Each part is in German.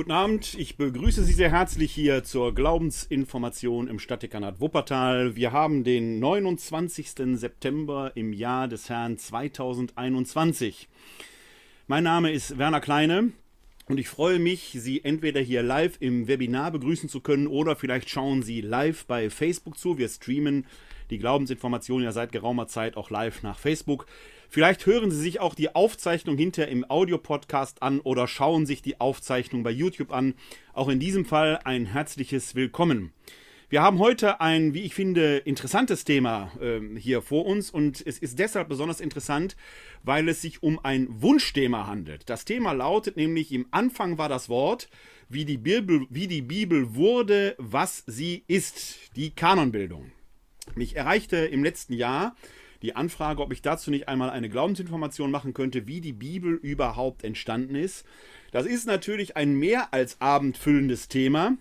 Guten Abend, ich begrüße Sie sehr herzlich hier zur Glaubensinformation im Stadtdekanat Wuppertal. Wir haben den 29. September im Jahr des Herrn 2021. Mein Name ist Werner Kleine und ich freue mich, Sie entweder hier live im Webinar begrüßen zu können oder vielleicht schauen Sie live bei Facebook zu. Wir streamen die Glaubensinformation ja seit geraumer Zeit auch live nach Facebook. Vielleicht hören Sie sich auch die Aufzeichnung hinterher im Audiopodcast an oder schauen sich die Aufzeichnung bei YouTube an. Auch in diesem Fall ein herzliches Willkommen. Wir haben heute ein, wie ich finde, interessantes Thema äh, hier vor uns und es ist deshalb besonders interessant, weil es sich um ein Wunschthema handelt. Das Thema lautet nämlich, im Anfang war das Wort, wie die Bibel, wie die Bibel wurde, was sie ist, die Kanonbildung. Mich erreichte im letzten Jahr die Anfrage, ob ich dazu nicht einmal eine Glaubensinformation machen könnte, wie die Bibel überhaupt entstanden ist. Das ist natürlich ein mehr als abendfüllendes Thema.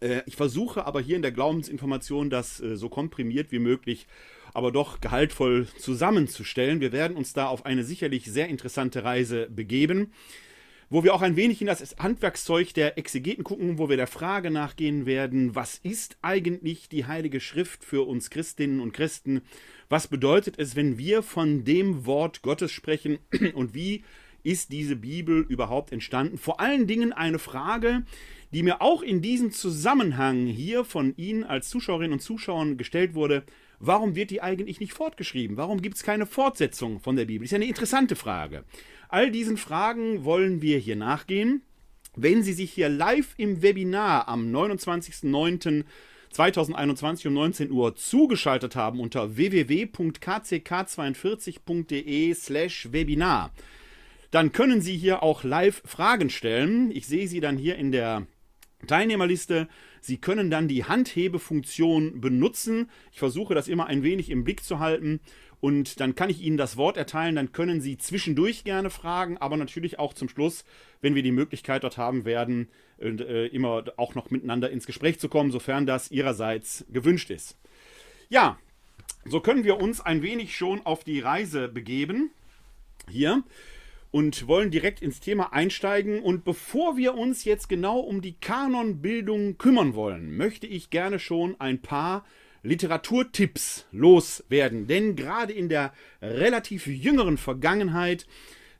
Äh, ich versuche aber hier in der Glaubensinformation das äh, so komprimiert wie möglich, aber doch gehaltvoll zusammenzustellen. Wir werden uns da auf eine sicherlich sehr interessante Reise begeben wo wir auch ein wenig in das Handwerkszeug der Exegeten gucken, wo wir der Frage nachgehen werden, was ist eigentlich die Heilige Schrift für uns Christinnen und Christen? Was bedeutet es, wenn wir von dem Wort Gottes sprechen und wie ist diese Bibel überhaupt entstanden? Vor allen Dingen eine Frage, die mir auch in diesem Zusammenhang hier von Ihnen als Zuschauerinnen und Zuschauern gestellt wurde. Warum wird die eigentlich nicht fortgeschrieben? Warum gibt es keine Fortsetzung von der Bibel? Ist ja eine interessante Frage. All diesen Fragen wollen wir hier nachgehen. Wenn Sie sich hier live im Webinar am 29.09.2021 um 19 Uhr zugeschaltet haben unter www.kck42.de slash Webinar, dann können Sie hier auch live Fragen stellen. Ich sehe Sie dann hier in der Teilnehmerliste. Sie können dann die Handhebefunktion benutzen. Ich versuche das immer ein wenig im Blick zu halten und dann kann ich Ihnen das Wort erteilen. Dann können Sie zwischendurch gerne fragen, aber natürlich auch zum Schluss, wenn wir die Möglichkeit dort haben werden, äh, immer auch noch miteinander ins Gespräch zu kommen, sofern das Ihrerseits gewünscht ist. Ja, so können wir uns ein wenig schon auf die Reise begeben. Hier und wollen direkt ins Thema einsteigen. Und bevor wir uns jetzt genau um die Kanonbildung kümmern wollen, möchte ich gerne schon ein paar Literaturtipps loswerden. Denn gerade in der relativ jüngeren Vergangenheit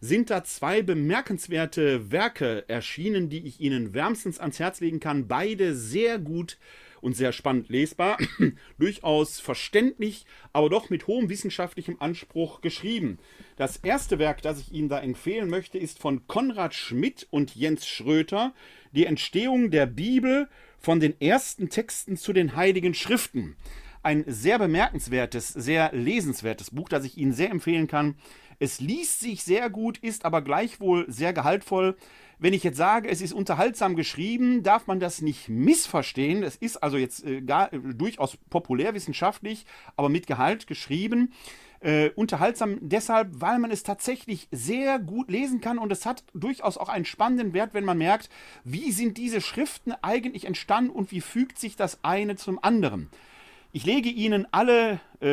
sind da zwei bemerkenswerte Werke erschienen, die ich Ihnen wärmstens ans Herz legen kann. Beide sehr gut und sehr spannend lesbar, durchaus verständlich, aber doch mit hohem wissenschaftlichem Anspruch geschrieben. Das erste Werk, das ich Ihnen da empfehlen möchte, ist von Konrad Schmidt und Jens Schröter, Die Entstehung der Bibel von den ersten Texten zu den heiligen Schriften. Ein sehr bemerkenswertes, sehr lesenswertes Buch, das ich Ihnen sehr empfehlen kann. Es liest sich sehr gut, ist aber gleichwohl sehr gehaltvoll. Wenn ich jetzt sage, es ist unterhaltsam geschrieben, darf man das nicht missverstehen. Es ist also jetzt äh, gar, äh, durchaus populärwissenschaftlich, aber mit Gehalt geschrieben. Äh, unterhaltsam deshalb, weil man es tatsächlich sehr gut lesen kann und es hat durchaus auch einen spannenden Wert, wenn man merkt, wie sind diese Schriften eigentlich entstanden und wie fügt sich das eine zum anderen. Ich lege Ihnen alle äh,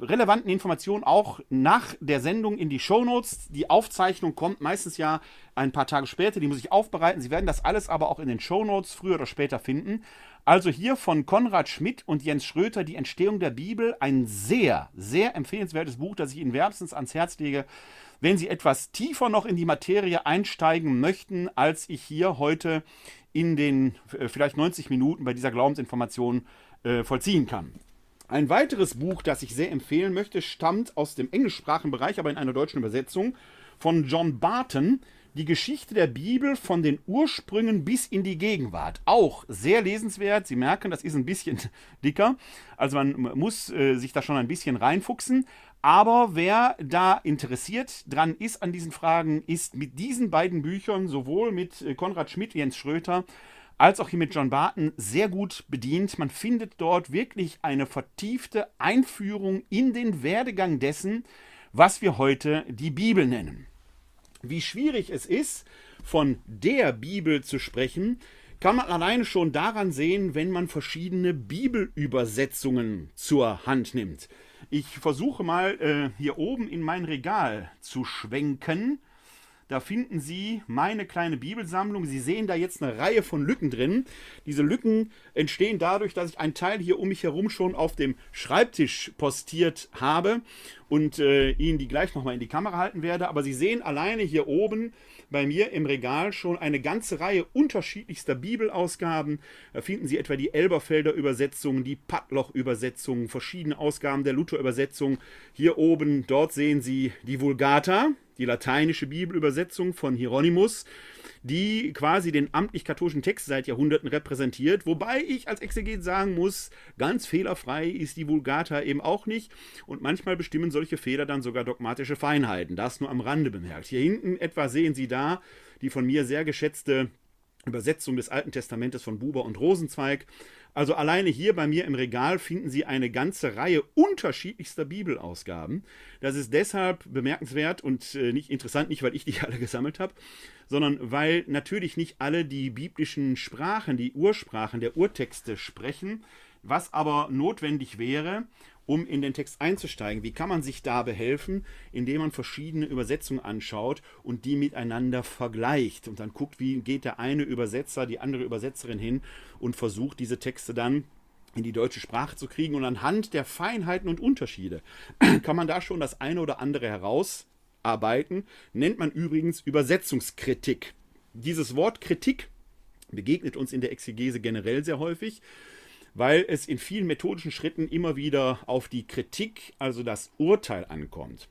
relevanten Informationen auch nach der Sendung in die Show Notes. Die Aufzeichnung kommt meistens ja ein paar Tage später, die muss ich aufbereiten. Sie werden das alles aber auch in den Show Notes früher oder später finden. Also hier von Konrad Schmidt und Jens Schröter die Entstehung der Bibel. Ein sehr, sehr empfehlenswertes Buch, das ich Ihnen wärmstens ans Herz lege, wenn Sie etwas tiefer noch in die Materie einsteigen möchten, als ich hier heute in den äh, vielleicht 90 Minuten bei dieser Glaubensinformation äh, vollziehen kann. Ein weiteres Buch, das ich sehr empfehlen möchte, stammt aus dem englischsprachigen Bereich, aber in einer deutschen Übersetzung von John Barton die Geschichte der Bibel von den Ursprüngen bis in die Gegenwart. Auch sehr lesenswert. Sie merken, das ist ein bisschen dicker. Also man muss äh, sich da schon ein bisschen reinfuchsen. Aber wer da interessiert dran ist an diesen Fragen, ist mit diesen beiden Büchern, sowohl mit äh, Konrad Schmidt, Jens Schröter, als auch hier mit John Barton sehr gut bedient. Man findet dort wirklich eine vertiefte Einführung in den Werdegang dessen, was wir heute die Bibel nennen. Wie schwierig es ist, von der Bibel zu sprechen, kann man alleine schon daran sehen, wenn man verschiedene Bibelübersetzungen zur Hand nimmt. Ich versuche mal äh, hier oben in mein Regal zu schwenken. Da finden Sie meine kleine Bibelsammlung. Sie sehen da jetzt eine Reihe von Lücken drin. Diese Lücken entstehen dadurch, dass ich einen Teil hier um mich herum schon auf dem Schreibtisch postiert habe und äh, Ihnen die gleich nochmal in die Kamera halten werde. Aber Sie sehen alleine hier oben bei mir im Regal schon eine ganze Reihe unterschiedlichster Bibelausgaben. Da finden Sie etwa die Elberfelder Übersetzung, die Pattloch-Übersetzung, verschiedene Ausgaben der Luther-Übersetzung. Hier oben, dort sehen Sie die Vulgata, die lateinische Bibelübersetzung von Hieronymus die quasi den amtlich-katholischen Text seit Jahrhunderten repräsentiert, wobei ich als Exeget sagen muss, ganz fehlerfrei ist die Vulgata eben auch nicht und manchmal bestimmen solche Fehler dann sogar dogmatische Feinheiten. Das nur am Rande bemerkt. Hier hinten etwa sehen Sie da die von mir sehr geschätzte Übersetzung des Alten Testamentes von Buber und Rosenzweig. Also alleine hier bei mir im Regal finden Sie eine ganze Reihe unterschiedlichster Bibelausgaben. Das ist deshalb bemerkenswert und äh, nicht interessant, nicht weil ich die alle gesammelt habe, sondern weil natürlich nicht alle die biblischen Sprachen, die Ursprachen der Urtexte sprechen, was aber notwendig wäre, um in den Text einzusteigen. Wie kann man sich da behelfen? Indem man verschiedene Übersetzungen anschaut und die miteinander vergleicht und dann guckt, wie geht der eine Übersetzer, die andere Übersetzerin hin und versucht diese Texte dann in die deutsche Sprache zu kriegen und anhand der Feinheiten und Unterschiede kann man da schon das eine oder andere herausarbeiten, nennt man übrigens Übersetzungskritik. Dieses Wort Kritik begegnet uns in der Exegese generell sehr häufig weil es in vielen methodischen Schritten immer wieder auf die Kritik, also das Urteil ankommt.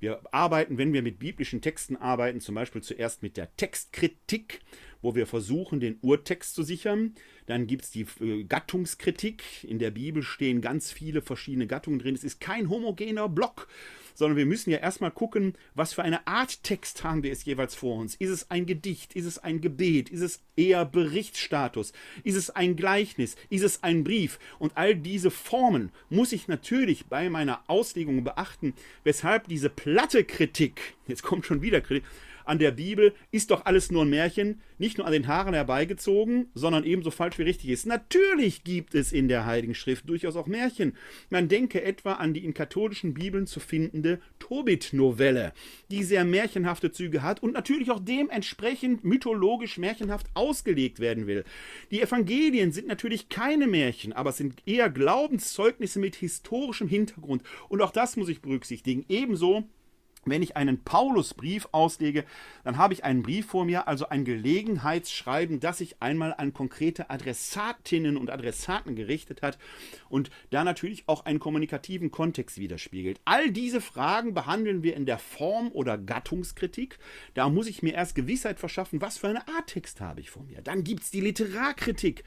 Wir arbeiten, wenn wir mit biblischen Texten arbeiten, zum Beispiel zuerst mit der Textkritik, wo wir versuchen, den Urtext zu sichern. Dann gibt es die äh, Gattungskritik. In der Bibel stehen ganz viele verschiedene Gattungen drin. Es ist kein homogener Block, sondern wir müssen ja erstmal gucken, was für eine Art Text haben wir es jeweils vor uns. Ist es ein Gedicht? Ist es ein Gebet? Ist es eher Berichtsstatus? Ist es ein Gleichnis? Ist es ein Brief? Und all diese Formen muss ich natürlich bei meiner Auslegung beachten, weshalb diese platte Kritik, jetzt kommt schon wieder Kritik, an der Bibel ist doch alles nur ein Märchen, nicht nur an den Haaren herbeigezogen, sondern ebenso falsch wie richtig ist. Natürlich gibt es in der Heiligen Schrift durchaus auch Märchen. Man denke etwa an die in katholischen Bibeln zu findende Tobit-Novelle, die sehr märchenhafte Züge hat und natürlich auch dementsprechend mythologisch märchenhaft ausgelegt werden will. Die Evangelien sind natürlich keine Märchen, aber es sind eher Glaubenszeugnisse mit historischem Hintergrund. Und auch das muss ich berücksichtigen. Ebenso wenn ich einen Paulusbrief auslege, dann habe ich einen Brief vor mir, also ein Gelegenheitsschreiben, das sich einmal an konkrete Adressatinnen und Adressaten gerichtet hat und da natürlich auch einen kommunikativen Kontext widerspiegelt. All diese Fragen behandeln wir in der Form- oder Gattungskritik. Da muss ich mir erst Gewissheit verschaffen, was für eine Art Text habe ich vor mir. Dann gibt es die Literarkritik.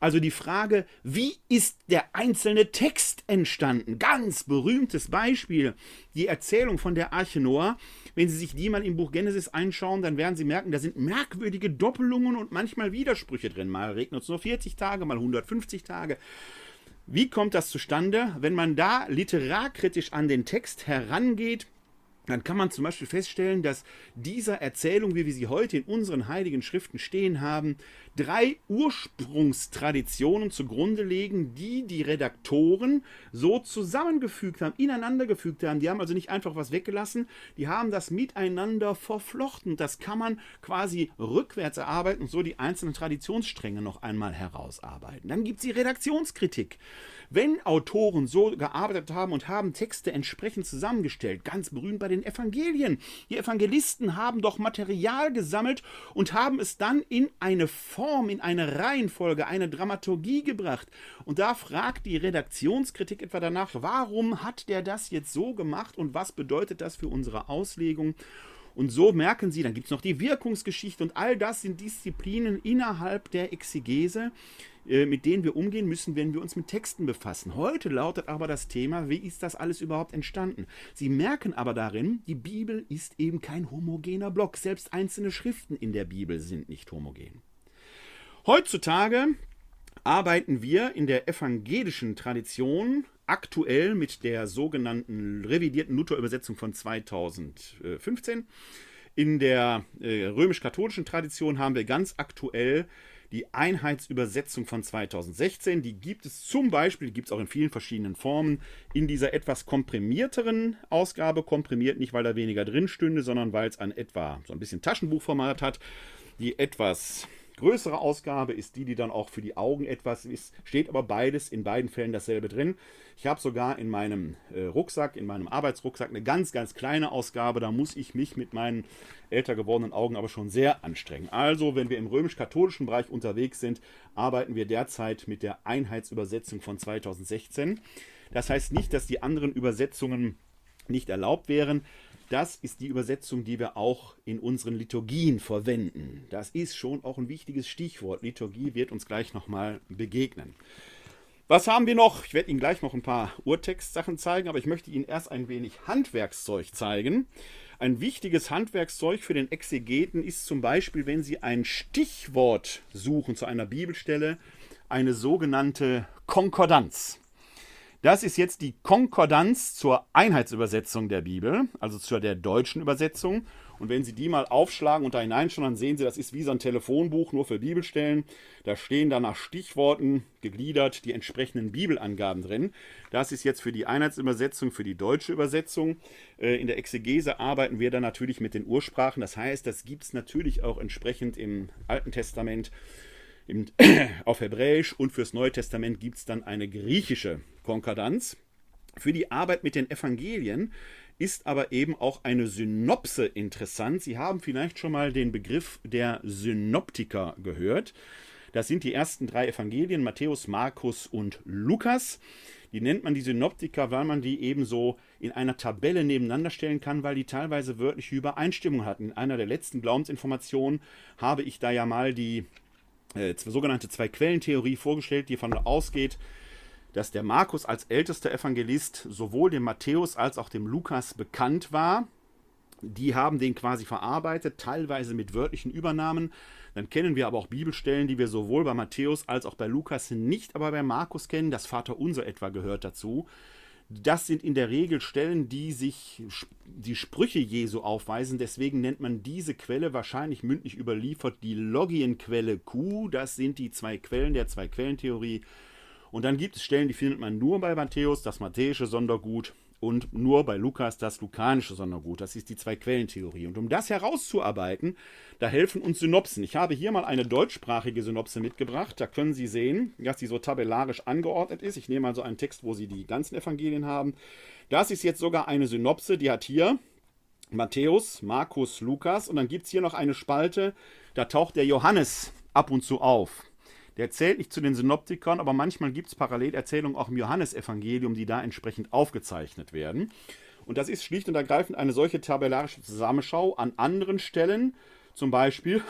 Also die Frage, wie ist der einzelne Text entstanden? Ganz berühmtes Beispiel, die Erzählung von der Arche Noah. Wenn Sie sich die mal im Buch Genesis einschauen, dann werden Sie merken, da sind merkwürdige Doppelungen und manchmal Widersprüche drin. Mal regnet es nur 40 Tage, mal 150 Tage. Wie kommt das zustande? Wenn man da literarkritisch an den Text herangeht, dann kann man zum Beispiel feststellen, dass dieser Erzählung, wie wir sie heute in unseren heiligen Schriften stehen haben, drei Ursprungstraditionen zugrunde legen, die die Redaktoren so zusammengefügt haben, ineinander gefügt haben. Die haben also nicht einfach was weggelassen, die haben das miteinander verflochten. Das kann man quasi rückwärts erarbeiten und so die einzelnen Traditionsstränge noch einmal herausarbeiten. Dann gibt es die Redaktionskritik. Wenn Autoren so gearbeitet haben und haben Texte entsprechend zusammengestellt, ganz berühmt bei den Evangelien, die Evangelisten haben doch Material gesammelt und haben es dann in eine Form, in eine Reihenfolge, eine Dramaturgie gebracht. Und da fragt die Redaktionskritik etwa danach, warum hat der das jetzt so gemacht und was bedeutet das für unsere Auslegung? Und so merken Sie, dann gibt es noch die Wirkungsgeschichte und all das sind Disziplinen innerhalb der Exegese, äh, mit denen wir umgehen müssen, wenn wir uns mit Texten befassen. Heute lautet aber das Thema, wie ist das alles überhaupt entstanden? Sie merken aber darin, die Bibel ist eben kein homogener Block. Selbst einzelne Schriften in der Bibel sind nicht homogen. Heutzutage arbeiten wir in der evangelischen Tradition aktuell mit der sogenannten revidierten Luther-Übersetzung von 2015. In der äh, römisch-katholischen Tradition haben wir ganz aktuell die Einheitsübersetzung von 2016. Die gibt es zum Beispiel, gibt es auch in vielen verschiedenen Formen, in dieser etwas komprimierteren Ausgabe. Komprimiert nicht, weil da weniger drin stünde, sondern weil es ein etwa so ein bisschen Taschenbuchformat hat. Die etwas größere Ausgabe ist die, die dann auch für die Augen etwas ist. Steht aber beides in beiden Fällen dasselbe drin. Ich habe sogar in meinem äh, Rucksack, in meinem Arbeitsrucksack, eine ganz, ganz kleine Ausgabe. Da muss ich mich mit meinen älter gewordenen Augen aber schon sehr anstrengen. Also, wenn wir im römisch-katholischen Bereich unterwegs sind, arbeiten wir derzeit mit der Einheitsübersetzung von 2016. Das heißt nicht, dass die anderen Übersetzungen nicht erlaubt wären. Das ist die Übersetzung, die wir auch in unseren Liturgien verwenden. Das ist schon auch ein wichtiges Stichwort. Liturgie wird uns gleich nochmal begegnen. Was haben wir noch? Ich werde Ihnen gleich noch ein paar Urtextsachen zeigen, aber ich möchte Ihnen erst ein wenig Handwerkszeug zeigen. Ein wichtiges Handwerkszeug für den Exegeten ist zum Beispiel, wenn Sie ein Stichwort suchen zu einer Bibelstelle, eine sogenannte Konkordanz. Das ist jetzt die Konkordanz zur Einheitsübersetzung der Bibel, also zur der deutschen Übersetzung. Und wenn Sie die mal aufschlagen und da hineinschauen, dann sehen Sie, das ist wie so ein Telefonbuch nur für Bibelstellen. Da stehen dann nach Stichworten gegliedert die entsprechenden Bibelangaben drin. Das ist jetzt für die Einheitsübersetzung, für die deutsche Übersetzung. Äh, in der Exegese arbeiten wir dann natürlich mit den Ursprachen. Das heißt, das gibt es natürlich auch entsprechend im Alten Testament auf Hebräisch und fürs Neue Testament gibt es dann eine griechische Konkordanz. Für die Arbeit mit den Evangelien ist aber eben auch eine Synopse interessant. Sie haben vielleicht schon mal den Begriff der Synoptiker gehört. Das sind die ersten drei Evangelien, Matthäus, Markus und Lukas. Die nennt man die Synoptiker, weil man die eben so in einer Tabelle nebeneinander stellen kann, weil die teilweise wörtliche Übereinstimmung hatten. In einer der letzten Glaubensinformationen habe ich da ja mal die äh, sogenannte Zwei-Quellen-Theorie vorgestellt, die davon ausgeht, dass der Markus als ältester Evangelist sowohl dem Matthäus als auch dem Lukas bekannt war. Die haben den quasi verarbeitet, teilweise mit wörtlichen Übernahmen. Dann kennen wir aber auch Bibelstellen, die wir sowohl bei Matthäus als auch bei Lukas nicht, aber bei Markus kennen. Das Vaterunser etwa gehört dazu. Das sind in der Regel Stellen, die sich die Sprüche Jesu aufweisen. Deswegen nennt man diese Quelle wahrscheinlich mündlich überliefert die Logienquelle Q. Das sind die zwei Quellen der Zwei-Quellen-Theorie. Und dann gibt es Stellen, die findet man nur bei Matthäus, das matthäische Sondergut, und nur bei Lukas das lukanische Sondergut. Das ist die Zwei-Quellen-Theorie. Und um das herauszuarbeiten, da helfen uns Synopsen. Ich habe hier mal eine deutschsprachige Synopse mitgebracht. Da können Sie sehen, dass die so tabellarisch angeordnet ist. Ich nehme also einen Text, wo Sie die ganzen Evangelien haben. Das ist jetzt sogar eine Synopse, die hat hier Matthäus, Markus, Lukas. Und dann gibt es hier noch eine Spalte, da taucht der Johannes ab und zu auf. Der zählt nicht zu den Synoptikern, aber manchmal gibt es Parallelerzählungen auch im Johannesevangelium, die da entsprechend aufgezeichnet werden. Und das ist schlicht und ergreifend eine solche tabellarische Zusammenschau. An anderen Stellen, zum Beispiel,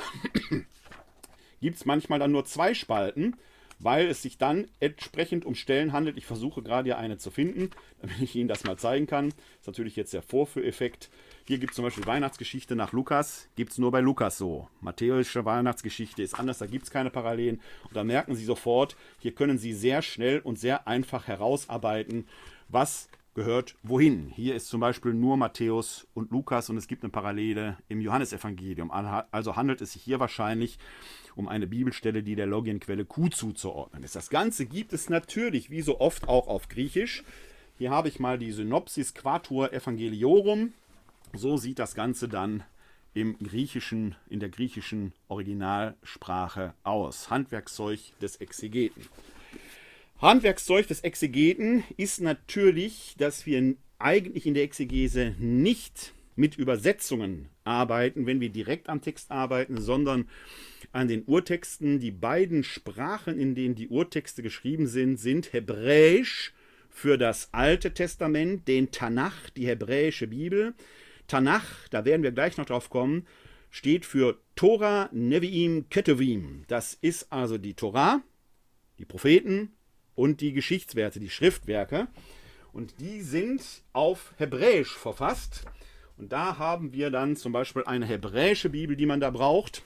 gibt es manchmal dann nur zwei Spalten, weil es sich dann entsprechend um Stellen handelt. Ich versuche gerade hier eine zu finden, damit ich Ihnen das mal zeigen kann. Das ist natürlich jetzt der Vorführeffekt. Hier gibt es zum Beispiel Weihnachtsgeschichte nach Lukas, gibt es nur bei Lukas so. Matthäusische Weihnachtsgeschichte ist anders, da gibt es keine Parallelen. Und da merken Sie sofort, hier können Sie sehr schnell und sehr einfach herausarbeiten, was gehört wohin. Hier ist zum Beispiel nur Matthäus und Lukas und es gibt eine Parallele im Johannesevangelium. Also handelt es sich hier wahrscheinlich um eine Bibelstelle, die der Logienquelle Q zuzuordnen ist. Das Ganze gibt es natürlich, wie so oft, auch auf Griechisch. Hier habe ich mal die Synopsis Quatur Evangeliorum. So sieht das Ganze dann im griechischen, in der griechischen Originalsprache aus. Handwerkszeug des Exegeten. Handwerkszeug des Exegeten ist natürlich, dass wir eigentlich in der Exegese nicht mit Übersetzungen arbeiten, wenn wir direkt am Text arbeiten, sondern an den Urtexten. Die beiden Sprachen, in denen die Urtexte geschrieben sind, sind Hebräisch für das Alte Testament, den Tanach, die hebräische Bibel, Tanach, da werden wir gleich noch drauf kommen, steht für Tora, Nevi'im, Ketuvim. Das ist also die Tora, die Propheten und die Geschichtswerte, die Schriftwerke. Und die sind auf Hebräisch verfasst. Und da haben wir dann zum Beispiel eine hebräische Bibel, die man da braucht,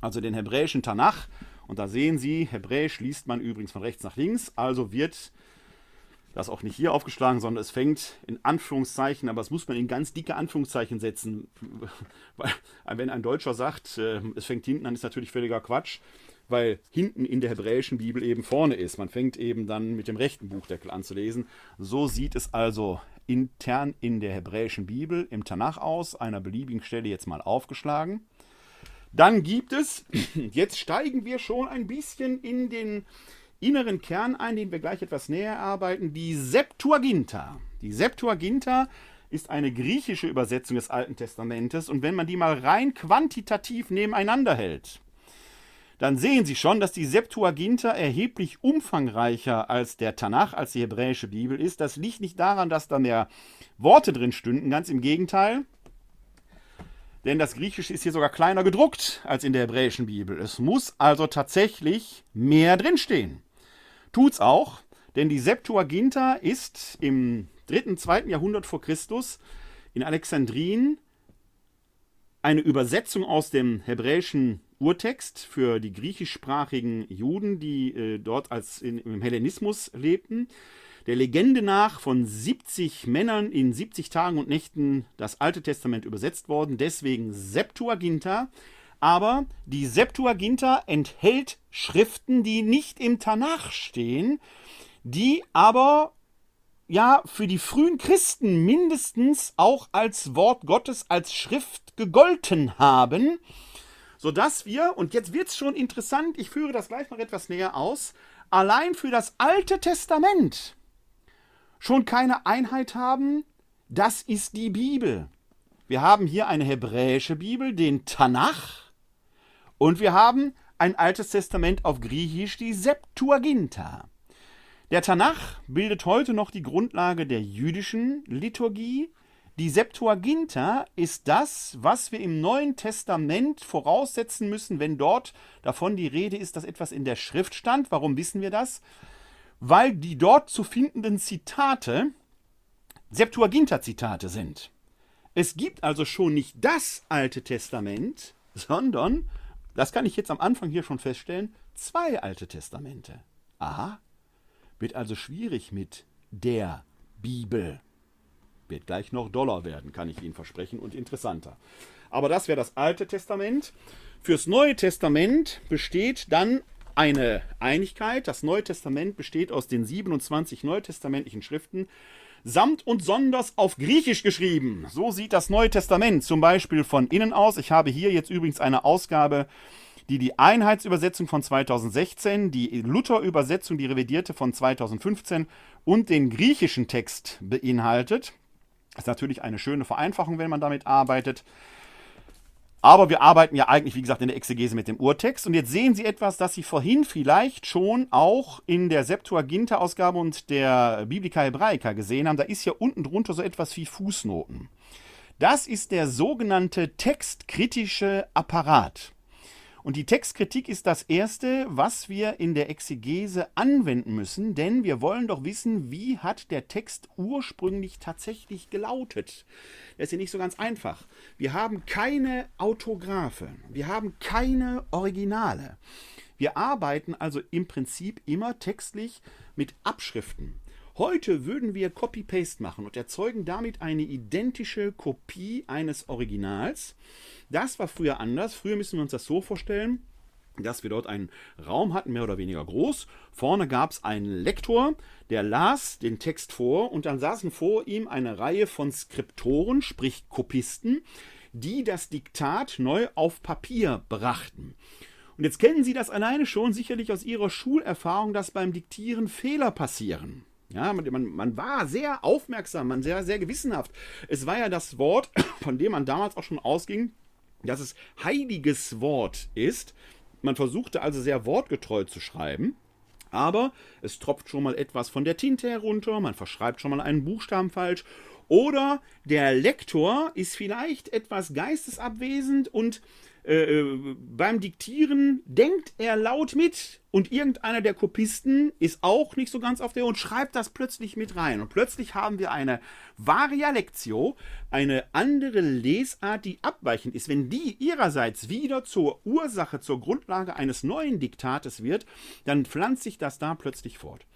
also den hebräischen Tanach. Und da sehen Sie, Hebräisch liest man übrigens von rechts nach links, also wird das auch nicht hier aufgeschlagen, sondern es fängt in Anführungszeichen, aber es muss man in ganz dicke Anführungszeichen setzen. Weil, wenn ein Deutscher sagt, äh, es fängt hinten an, ist natürlich völliger Quatsch. weil hinten in der hebräischen Bibel eben vorne ist. Man fängt eben dann mit dem rechten Buchdeckel an zu lesen. So sieht es also intern in der hebräischen Bibel im Tanach aus, einer beliebigen Stelle jetzt mal aufgeschlagen. Dann gibt es, jetzt steigen wir schon ein bisschen in den inneren Kern ein, den wir gleich etwas näher arbeiten, die Septuaginta. Die Septuaginta ist eine griechische Übersetzung des Alten Testamentes und wenn man die mal rein quantitativ nebeneinander hält, dann sehen Sie schon, dass die Septuaginta erheblich umfangreicher als der Tanach, als die hebräische Bibel ist. Das liegt nicht daran, dass da mehr Worte drin stünden, ganz im Gegenteil. Denn das Griechische ist hier sogar kleiner gedruckt als in der hebräischen Bibel. Es muss also tatsächlich mehr drinstehen. Tut's auch, denn die Septuaginta ist im dritten, zweiten Jahrhundert vor Christus in Alexandrien eine Übersetzung aus dem hebräischen Urtext für die griechischsprachigen Juden, die äh, dort als in, im Hellenismus lebten. Der Legende nach von 70 Männern in 70 Tagen und Nächten das Alte Testament übersetzt worden, deswegen Septuaginta. Aber die Septuaginta enthält Schriften, die nicht im Tanach stehen, die aber ja für die frühen Christen mindestens auch als Wort Gottes, als Schrift gegolten haben sodass wir, und jetzt wird es schon interessant, ich führe das gleich noch etwas näher aus, allein für das Alte Testament schon keine Einheit haben, das ist die Bibel. Wir haben hier eine hebräische Bibel, den Tanach, und wir haben ein Altes Testament auf Griechisch, die Septuaginta. Der Tanach bildet heute noch die Grundlage der jüdischen Liturgie, die Septuaginta ist das, was wir im Neuen Testament voraussetzen müssen, wenn dort davon die Rede ist, dass etwas in der Schrift stand. Warum wissen wir das? Weil die dort zu findenden Zitate Septuaginta-Zitate sind. Es gibt also schon nicht das Alte Testament, sondern, das kann ich jetzt am Anfang hier schon feststellen, zwei Alte Testamente. Aha, wird also schwierig mit der Bibel. Wird gleich noch Dollar werden, kann ich Ihnen versprechen, und interessanter. Aber das wäre das Alte Testament. Fürs Neue Testament besteht dann eine Einigkeit. Das Neue Testament besteht aus den 27 neutestamentlichen Schriften, samt und sonders auf Griechisch geschrieben. So sieht das Neue Testament zum Beispiel von innen aus. Ich habe hier jetzt übrigens eine Ausgabe, die die Einheitsübersetzung von 2016, die Luther-Übersetzung, die revidierte von 2015 und den griechischen Text beinhaltet. Das ist natürlich eine schöne Vereinfachung, wenn man damit arbeitet. Aber wir arbeiten ja eigentlich, wie gesagt, in der Exegese mit dem Urtext. Und jetzt sehen Sie etwas, das Sie vorhin vielleicht schon auch in der Septuaginta-Ausgabe und der Biblica Hebraica gesehen haben. Da ist ja unten drunter so etwas wie Fußnoten. Das ist der sogenannte textkritische Apparat. Und die Textkritik ist das Erste, was wir in der Exegese anwenden müssen, denn wir wollen doch wissen, wie hat der Text ursprünglich tatsächlich gelautet. Das ist ja nicht so ganz einfach. Wir haben keine Autographe, wir haben keine Originale. Wir arbeiten also im Prinzip immer textlich mit Abschriften. Heute würden wir Copy-Paste machen und erzeugen damit eine identische Kopie eines Originals. Das war früher anders. Früher müssen wir uns das so vorstellen, dass wir dort einen Raum hatten, mehr oder weniger groß. Vorne gab es einen Lektor, der las den Text vor und dann saßen vor ihm eine Reihe von Skriptoren, sprich Kopisten, die das Diktat neu auf Papier brachten. Und jetzt kennen Sie das alleine schon sicherlich aus Ihrer Schulerfahrung, dass beim Diktieren Fehler passieren. Ja, man, man, war sehr aufmerksam, man sehr, sehr gewissenhaft. Es war ja das Wort, von dem man damals auch schon ausging, dass es heiliges Wort ist. Man versuchte also sehr wortgetreu zu schreiben. Aber es tropft schon mal etwas von der Tinte herunter, man verschreibt schon mal einen Buchstaben falsch. Oder der Lektor ist vielleicht etwas geistesabwesend und äh, äh, beim Diktieren denkt er laut mit und irgendeiner der Kopisten ist auch nicht so ganz auf der und schreibt das plötzlich mit rein. Und plötzlich haben wir eine Varia Lectio, eine andere Lesart, die abweichend ist. Wenn die ihrerseits wieder zur Ursache, zur Grundlage eines neuen Diktates wird, dann pflanzt sich das da plötzlich fort.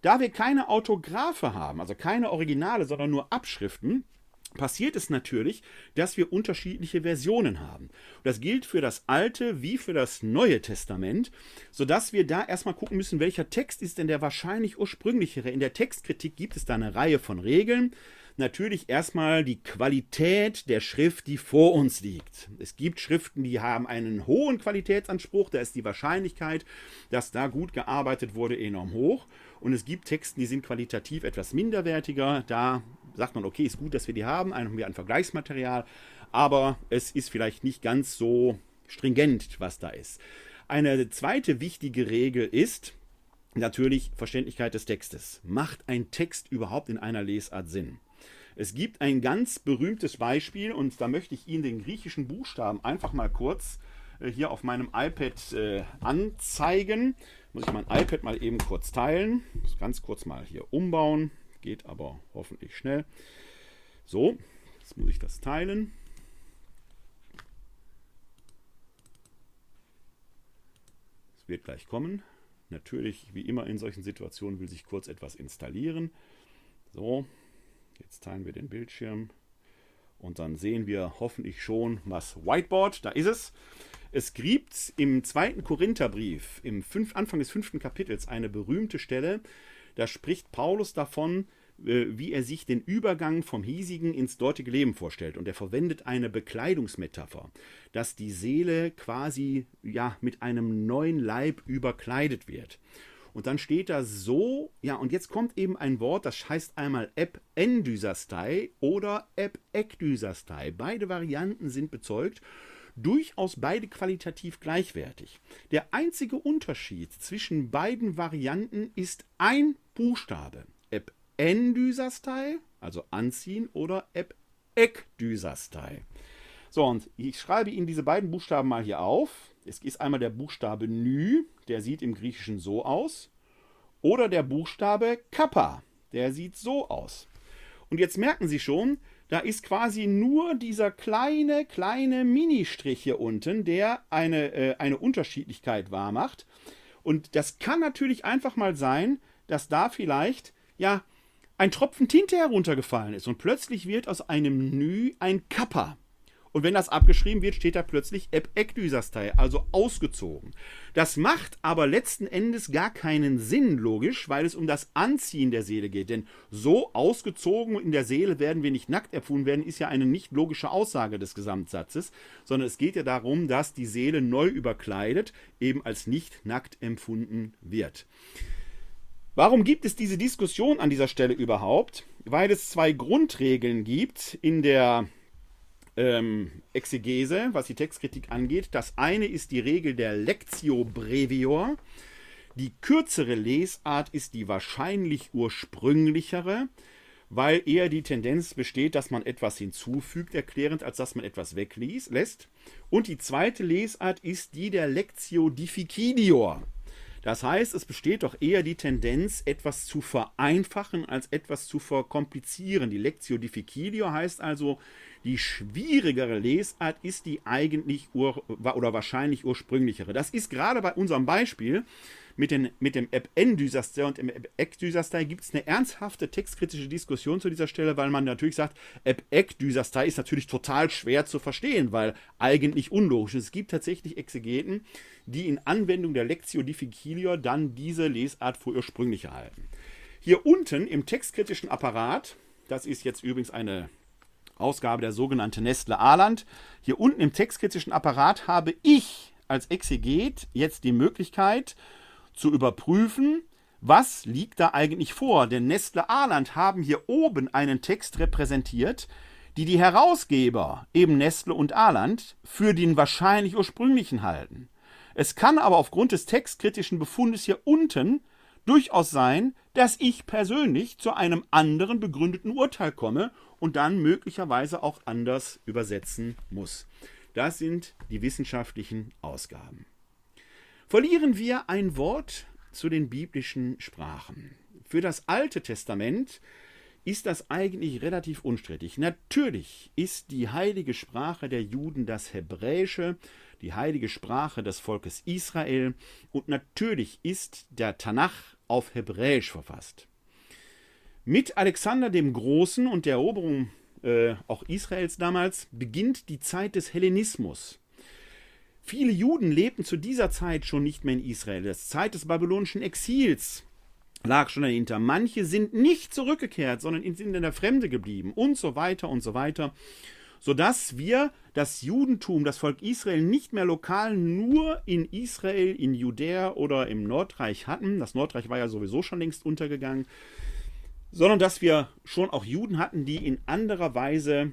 Da wir keine Autographe haben, also keine Originale, sondern nur Abschriften, passiert es natürlich, dass wir unterschiedliche Versionen haben. Das gilt für das Alte wie für das Neue Testament, sodass wir da erstmal gucken müssen, welcher Text ist denn der wahrscheinlich ursprünglichere. In der Textkritik gibt es da eine Reihe von Regeln. Natürlich erstmal die Qualität der Schrift, die vor uns liegt. Es gibt Schriften, die haben einen hohen Qualitätsanspruch, da ist die Wahrscheinlichkeit, dass da gut gearbeitet wurde, enorm hoch. Und es gibt Texten, die sind qualitativ etwas minderwertiger. Da sagt man, okay, ist gut, dass wir die haben, haben wir ein Vergleichsmaterial, aber es ist vielleicht nicht ganz so stringent, was da ist. Eine zweite wichtige Regel ist natürlich Verständlichkeit des Textes. Macht ein Text überhaupt in einer Lesart Sinn? Es gibt ein ganz berühmtes Beispiel und da möchte ich Ihnen den griechischen Buchstaben einfach mal kurz äh, hier auf meinem iPad äh, anzeigen. Muss ich mein iPad mal eben kurz teilen. Muss ganz kurz mal hier umbauen geht aber hoffentlich schnell. So, jetzt muss ich das teilen. Es wird gleich kommen. Natürlich, wie immer in solchen Situationen, will sich kurz etwas installieren. So, jetzt teilen wir den Bildschirm und dann sehen wir hoffentlich schon was Whiteboard. Da ist es. Es gibt im zweiten Korintherbrief, im fünf, Anfang des fünften Kapitels, eine berühmte Stelle, da spricht Paulus davon, äh, wie er sich den Übergang vom hiesigen ins dortige Leben vorstellt. Und er verwendet eine Bekleidungsmetapher, dass die Seele quasi ja mit einem neuen Leib überkleidet wird. Und dann steht da so, ja, und jetzt kommt eben ein Wort, das heißt einmal ep endysastei oder ep ekdysastei. Beide Varianten sind bezeugt durchaus beide qualitativ gleichwertig. Der einzige Unterschied zwischen beiden Varianten ist ein Buchstabe. Ep endysastei, also anziehen, oder ep ekdysastei. So, und ich schreibe Ihnen diese beiden Buchstaben mal hier auf. Es ist einmal der Buchstabe Ny, der sieht im Griechischen so aus. Oder der Buchstabe Kappa, der sieht so aus. Und jetzt merken Sie schon, da ist quasi nur dieser kleine, kleine Ministrich hier unten, der eine, äh, eine Unterschiedlichkeit wahrmacht. Und das kann natürlich einfach mal sein, dass da vielleicht, ja, ein Tropfen Tinte heruntergefallen ist und plötzlich wird aus einem Nü ein Kappa. Und wenn das abgeschrieben wird, steht da plötzlich Eb Ekdysastei, also ausgezogen. Das macht aber letzten Endes gar keinen Sinn, logisch, weil es um das Anziehen der Seele geht. Denn so ausgezogen in der Seele werden wir nicht nackt erfunden werden, ist ja eine nicht logische Aussage des Gesamtsatzes, sondern es geht ja darum, dass die Seele neu überkleidet, eben als nicht nackt empfunden wird. Warum gibt es diese Diskussion an dieser Stelle überhaupt? Weil es zwei Grundregeln gibt in der ähm, Exegese, was die Textkritik angeht. Das eine ist die Regel der Lectio Brevior. Die kürzere Lesart ist die wahrscheinlich ursprünglichere, weil eher die Tendenz besteht, dass man etwas hinzufügt, erklärend, als dass man etwas weglässt. Und die zweite Lesart ist die der Lectio Difficilior. Das heißt, es besteht doch eher die Tendenz, etwas zu vereinfachen, als etwas zu verkomplizieren. Die Lectio Difficilio heißt also, die schwierigere Lesart ist die eigentlich oder wahrscheinlich ursprünglichere. Das ist gerade bei unserem Beispiel mit, den, mit dem App N-Düsaster und dem App Ek-Düsaster gibt es eine ernsthafte textkritische Diskussion zu dieser Stelle, weil man natürlich sagt, App Ek-Düsaster ist natürlich total schwer zu verstehen, weil eigentlich unlogisch. Es gibt tatsächlich Exegeten, die in Anwendung der Lectio Difficilior dann diese Lesart für ursprünglich halten. Hier unten im textkritischen Apparat, das ist jetzt übrigens eine Ausgabe der sogenannten Nestle Aland. Hier unten im textkritischen Apparat habe ich als Exeget jetzt die Möglichkeit zu überprüfen, was liegt da eigentlich vor. Denn Nestle Aland haben hier oben einen Text repräsentiert, die die Herausgeber, eben Nestle und Aland, für den wahrscheinlich ursprünglichen halten. Es kann aber aufgrund des textkritischen Befundes hier unten durchaus sein, dass ich persönlich zu einem anderen begründeten Urteil komme und dann möglicherweise auch anders übersetzen muss. Das sind die wissenschaftlichen Ausgaben. Verlieren wir ein Wort zu den biblischen Sprachen. Für das Alte Testament ist das eigentlich relativ unstrittig. Natürlich ist die heilige Sprache der Juden das Hebräische, die heilige Sprache des Volkes Israel und natürlich ist der Tanach auf Hebräisch verfasst. Mit Alexander dem Großen und der Eroberung äh, auch Israels damals, beginnt die Zeit des Hellenismus. Viele Juden lebten zu dieser Zeit schon nicht mehr in Israel. Das Zeit des babylonischen Exils lag schon dahinter. Manche sind nicht zurückgekehrt, sondern sind in der Fremde geblieben und so weiter und so weiter. Sodass wir das Judentum, das Volk Israel nicht mehr lokal nur in Israel, in Judäa oder im Nordreich hatten. Das Nordreich war ja sowieso schon längst untergegangen. Sondern dass wir schon auch Juden hatten, die in anderer Weise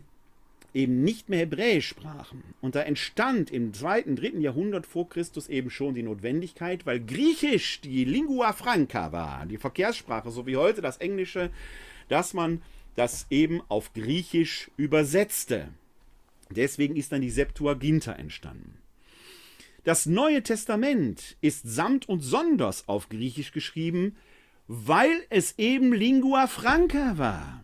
eben nicht mehr Hebräisch sprachen. Und da entstand im zweiten, dritten Jahrhundert vor Christus eben schon die Notwendigkeit, weil Griechisch die Lingua Franca war, die Verkehrssprache, so wie heute das Englische, dass man das eben auf Griechisch übersetzte. Deswegen ist dann die Septuaginta entstanden. Das Neue Testament ist samt und sonders auf Griechisch geschrieben, weil es eben Lingua Franca war.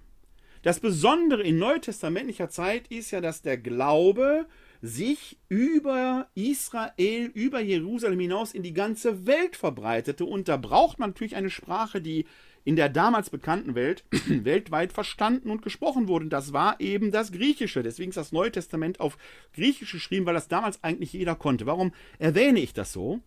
Das Besondere in neutestamentlicher Zeit ist ja, dass der Glaube sich über Israel, über Jerusalem hinaus in die ganze Welt verbreitete. Und da braucht man natürlich eine Sprache, die in der damals bekannten Welt weltweit verstanden und gesprochen wurde. Das war eben das Griechische. Deswegen ist das Neue Testament auf Griechisch geschrieben, weil das damals eigentlich jeder konnte. Warum erwähne ich das so?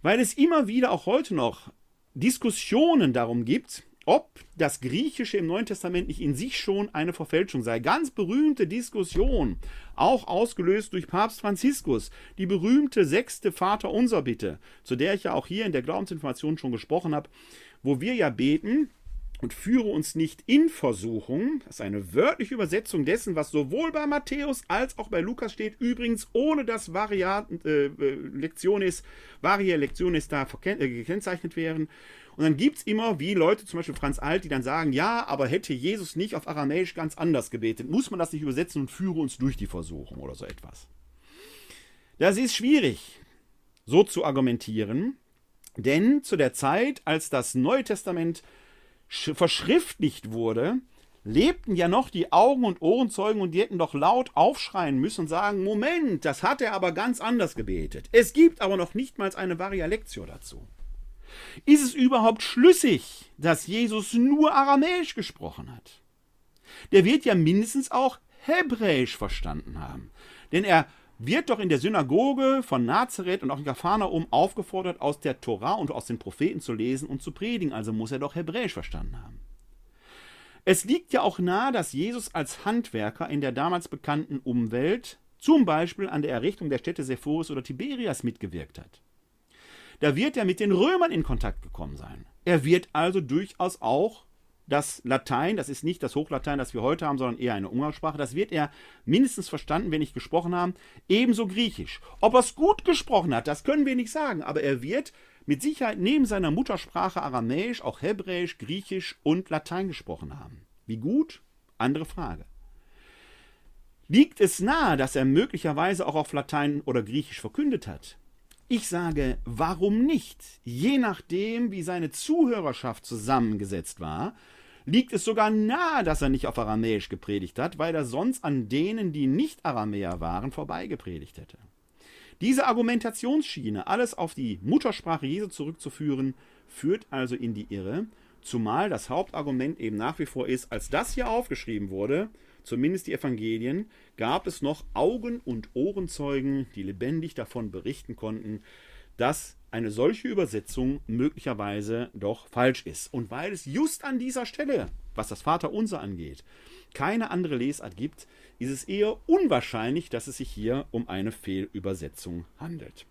Weil es immer wieder auch heute noch Diskussionen darum gibt, ob das Griechische im Neuen Testament nicht in sich schon eine Verfälschung sei. Ganz berühmte Diskussion, auch ausgelöst durch Papst Franziskus, die berühmte sechste Vater unser Bitte, zu der ich ja auch hier in der Glaubensinformation schon gesprochen habe, wo wir ja beten, und führe uns nicht in Versuchung. Das ist eine wörtliche Übersetzung dessen, was sowohl bei Matthäus als auch bei Lukas steht. Übrigens ohne dass Variat, äh, äh Lektionis, Varie Lektionis da äh, gekennzeichnet wären. Und dann gibt es immer, wie Leute, zum Beispiel Franz Alt, die dann sagen, ja, aber hätte Jesus nicht auf Aramäisch ganz anders gebetet, muss man das nicht übersetzen und führe uns durch die Versuchung oder so etwas. Das ist schwierig, so zu argumentieren, denn zu der Zeit, als das Neue Testament verschriftlicht wurde, lebten ja noch die Augen- und Ohrenzeugen und die hätten doch laut aufschreien müssen und sagen, Moment, das hat er aber ganz anders gebetet. Es gibt aber noch nicht mal eine Varia Lectio dazu. Ist es überhaupt schlüssig, dass Jesus nur Aramäisch gesprochen hat? Der wird ja mindestens auch Hebräisch verstanden haben. Denn er wird doch in der Synagoge von Nazareth und auch in Kapharnaum aufgefordert, aus der Tora und aus den Propheten zu lesen und zu predigen, also muss er doch Hebräisch verstanden haben. Es liegt ja auch nahe, dass Jesus als Handwerker in der damals bekannten Umwelt zum Beispiel an der Errichtung der Städte Sepphoris oder Tiberias mitgewirkt hat. Da wird er mit den Römern in Kontakt gekommen sein. Er wird also durchaus auch das Latein, das ist nicht das Hochlatein, das wir heute haben, sondern eher eine Umgangssprache, das wird er mindestens verstanden, wenn nicht gesprochen haben, ebenso Griechisch. Ob er es gut gesprochen hat, das können wir nicht sagen, aber er wird mit Sicherheit neben seiner Muttersprache Aramäisch auch Hebräisch, Griechisch und Latein gesprochen haben. Wie gut? Andere Frage. Liegt es nahe, dass er möglicherweise auch auf Latein oder Griechisch verkündet hat? Ich sage, warum nicht? Je nachdem, wie seine Zuhörerschaft zusammengesetzt war, liegt es sogar nahe, dass er nicht auf Aramäisch gepredigt hat, weil er sonst an denen, die nicht Aramäer waren, vorbeigepredigt hätte. Diese Argumentationsschiene, alles auf die Muttersprache Jesu zurückzuführen, führt also in die Irre, zumal das Hauptargument eben nach wie vor ist, als das hier aufgeschrieben wurde, zumindest die Evangelien, gab es noch Augen- und Ohrenzeugen, die lebendig davon berichten konnten, dass eine solche Übersetzung möglicherweise doch falsch ist. Und weil es just an dieser Stelle, was das Vaterunser angeht, keine andere Lesart gibt, ist es eher unwahrscheinlich, dass es sich hier um eine Fehlübersetzung handelt.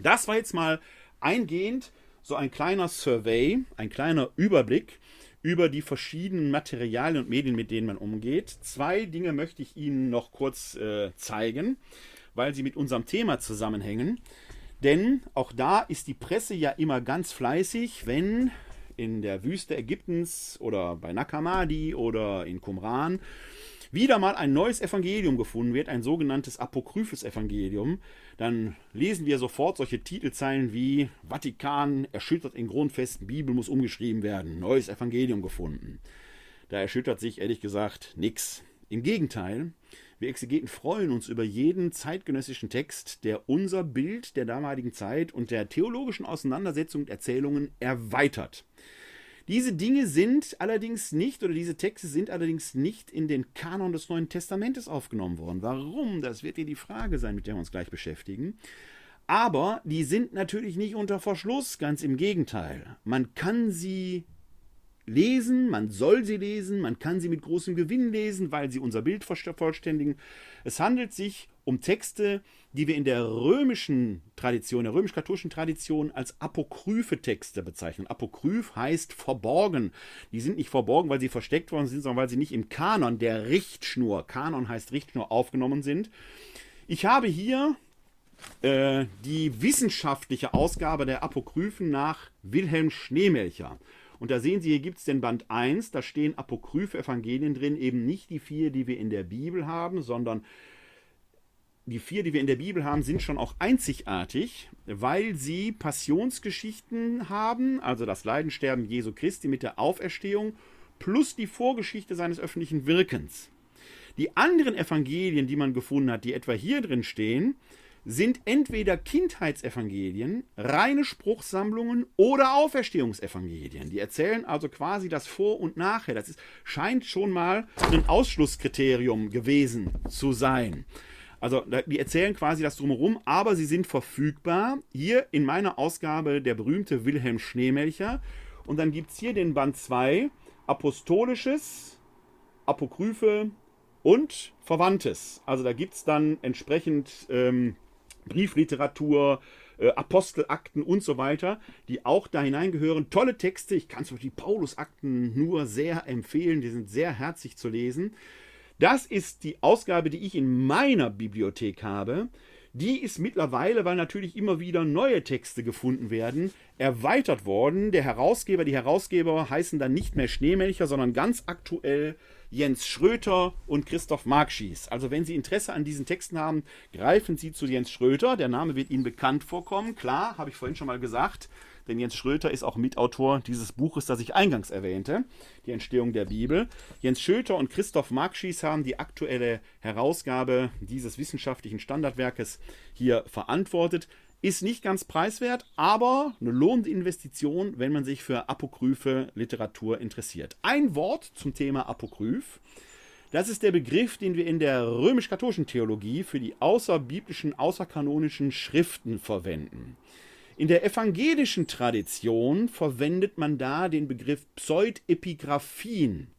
Das war jetzt mal eingehend so ein kleiner Survey, ein kleiner Überblick über die verschiedenen Materialien und Medien, mit denen man umgeht. Zwei Dinge möchte ich Ihnen noch kurz äh, zeigen, weil sie mit unserem Thema zusammenhängen. Denn auch da ist die Presse ja immer ganz fleißig, wenn in der Wüste Ägyptens oder bei Nakamadi oder in Qumran wieder mal ein neues Evangelium gefunden wird, ein sogenanntes apokryphes Evangelium, dann lesen wir sofort solche Titelzeilen wie Vatikan erschüttert in Grundfesten, Bibel muss umgeschrieben werden, neues Evangelium gefunden. Da erschüttert sich ehrlich gesagt nichts. Im Gegenteil, wir Exegeten freuen uns über jeden zeitgenössischen Text, der unser Bild der damaligen Zeit und der theologischen Auseinandersetzung und Erzählungen erweitert. Diese Dinge sind allerdings nicht, oder diese Texte sind allerdings nicht in den Kanon des Neuen Testamentes aufgenommen worden. Warum? Das wird hier die Frage sein, mit der wir uns gleich beschäftigen. Aber die sind natürlich nicht unter Verschluss, ganz im Gegenteil. Man kann sie lesen, man soll sie lesen, man kann sie mit großem Gewinn lesen, weil sie unser Bild vervollständigen. Es handelt sich um Texte, die wir in der römischen Tradition, der römisch-katholischen Tradition als apokryphe Texte bezeichnen. Apokryph heißt verborgen. Die sind nicht verborgen, weil sie versteckt worden sind, sondern weil sie nicht im Kanon der Richtschnur, Kanon heißt Richtschnur, aufgenommen sind. Ich habe hier äh, die wissenschaftliche Ausgabe der Apokryphen nach Wilhelm Schneemelcher. Und da sehen Sie, hier gibt es den Band 1, da stehen apokryphe Evangelien drin, eben nicht die vier, die wir in der Bibel haben, sondern die vier, die wir in der Bibel haben, sind schon auch einzigartig, weil sie Passionsgeschichten haben, also das Leidensterben Jesu Christi mit der Auferstehung, plus die Vorgeschichte seines öffentlichen Wirkens. Die anderen Evangelien, die man gefunden hat, die etwa hier drin stehen, sind entweder Kindheitsevangelien, reine Spruchsammlungen oder Auferstehungsevangelien. Die erzählen also quasi das Vor und Nachher. Das ist, scheint schon mal ein Ausschlusskriterium gewesen zu sein. Also die erzählen quasi das drumherum, aber sie sind verfügbar. Hier in meiner Ausgabe der berühmte Wilhelm Schneemelcher. Und dann gibt es hier den Band 2, Apostolisches, Apokryphe und Verwandtes. Also da gibt es dann entsprechend ähm, Briefliteratur, äh, Apostelakten und so weiter, die auch da hineingehören. Tolle Texte. Ich kann zum Beispiel die Paulusakten nur sehr empfehlen. Die sind sehr herzlich zu lesen. Das ist die Ausgabe, die ich in meiner Bibliothek habe. Die ist mittlerweile, weil natürlich immer wieder neue Texte gefunden werden, erweitert worden. Der Herausgeber, die Herausgeber heißen dann nicht mehr Schneemelcher, sondern ganz aktuell Jens Schröter und Christoph Markschies. Also wenn Sie Interesse an diesen Texten haben, greifen Sie zu Jens Schröter. Der Name wird Ihnen bekannt vorkommen. Klar, habe ich vorhin schon mal gesagt, denn Jens Schröter ist auch Mitautor dieses Buches, das ich eingangs erwähnte, die Entstehung der Bibel. Jens Schröter und Christoph Markschies haben die aktuelle Herausgabe dieses wissenschaftlichen Standardwerkes hier verantwortet. Ist nicht ganz preiswert, aber eine lohnende Investition, wenn man sich für apokryphe Literatur interessiert. Ein Wort zum Thema Apokryph. Das ist der Begriff, den wir in der römisch-katholischen Theologie für die außerbiblischen, außerkanonischen Schriften verwenden. In der evangelischen Tradition verwendet man da den Begriff Pseudepigraphien.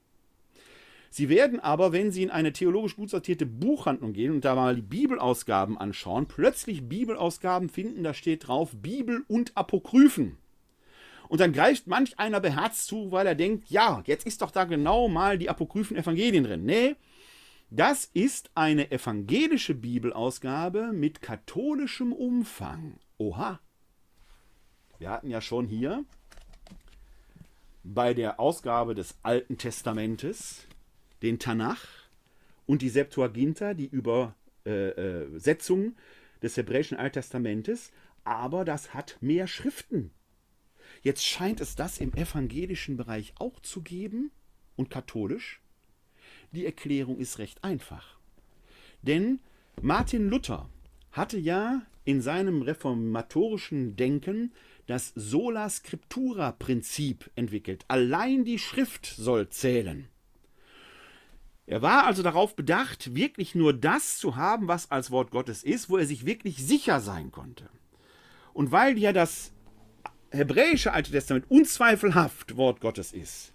Sie werden aber, wenn Sie in eine theologisch gut sortierte Buchhandlung gehen und da mal die Bibelausgaben anschauen, plötzlich Bibelausgaben finden, da steht drauf Bibel und Apokryphen. Und dann greift manch einer beherzt zu, weil er denkt, ja, jetzt ist doch da genau mal die apokryphen Evangelien drin. Nee, das ist eine evangelische Bibelausgabe mit katholischem Umfang. Oha. Wir hatten ja schon hier bei der Ausgabe des Alten Testamentes den Tanach und die Septuaginta, die Übersetzung äh, äh des hebräischen Alttestamentes, aber das hat mehr Schriften. Jetzt scheint es das im evangelischen Bereich auch zu geben und katholisch. Die Erklärung ist recht einfach. Denn Martin Luther hatte ja in seinem reformatorischen Denken das Sola Scriptura Prinzip entwickelt. Allein die Schrift soll zählen. Er war also darauf bedacht, wirklich nur das zu haben, was als Wort Gottes ist, wo er sich wirklich sicher sein konnte. Und weil ja das hebräische Alte Testament unzweifelhaft Wort Gottes ist,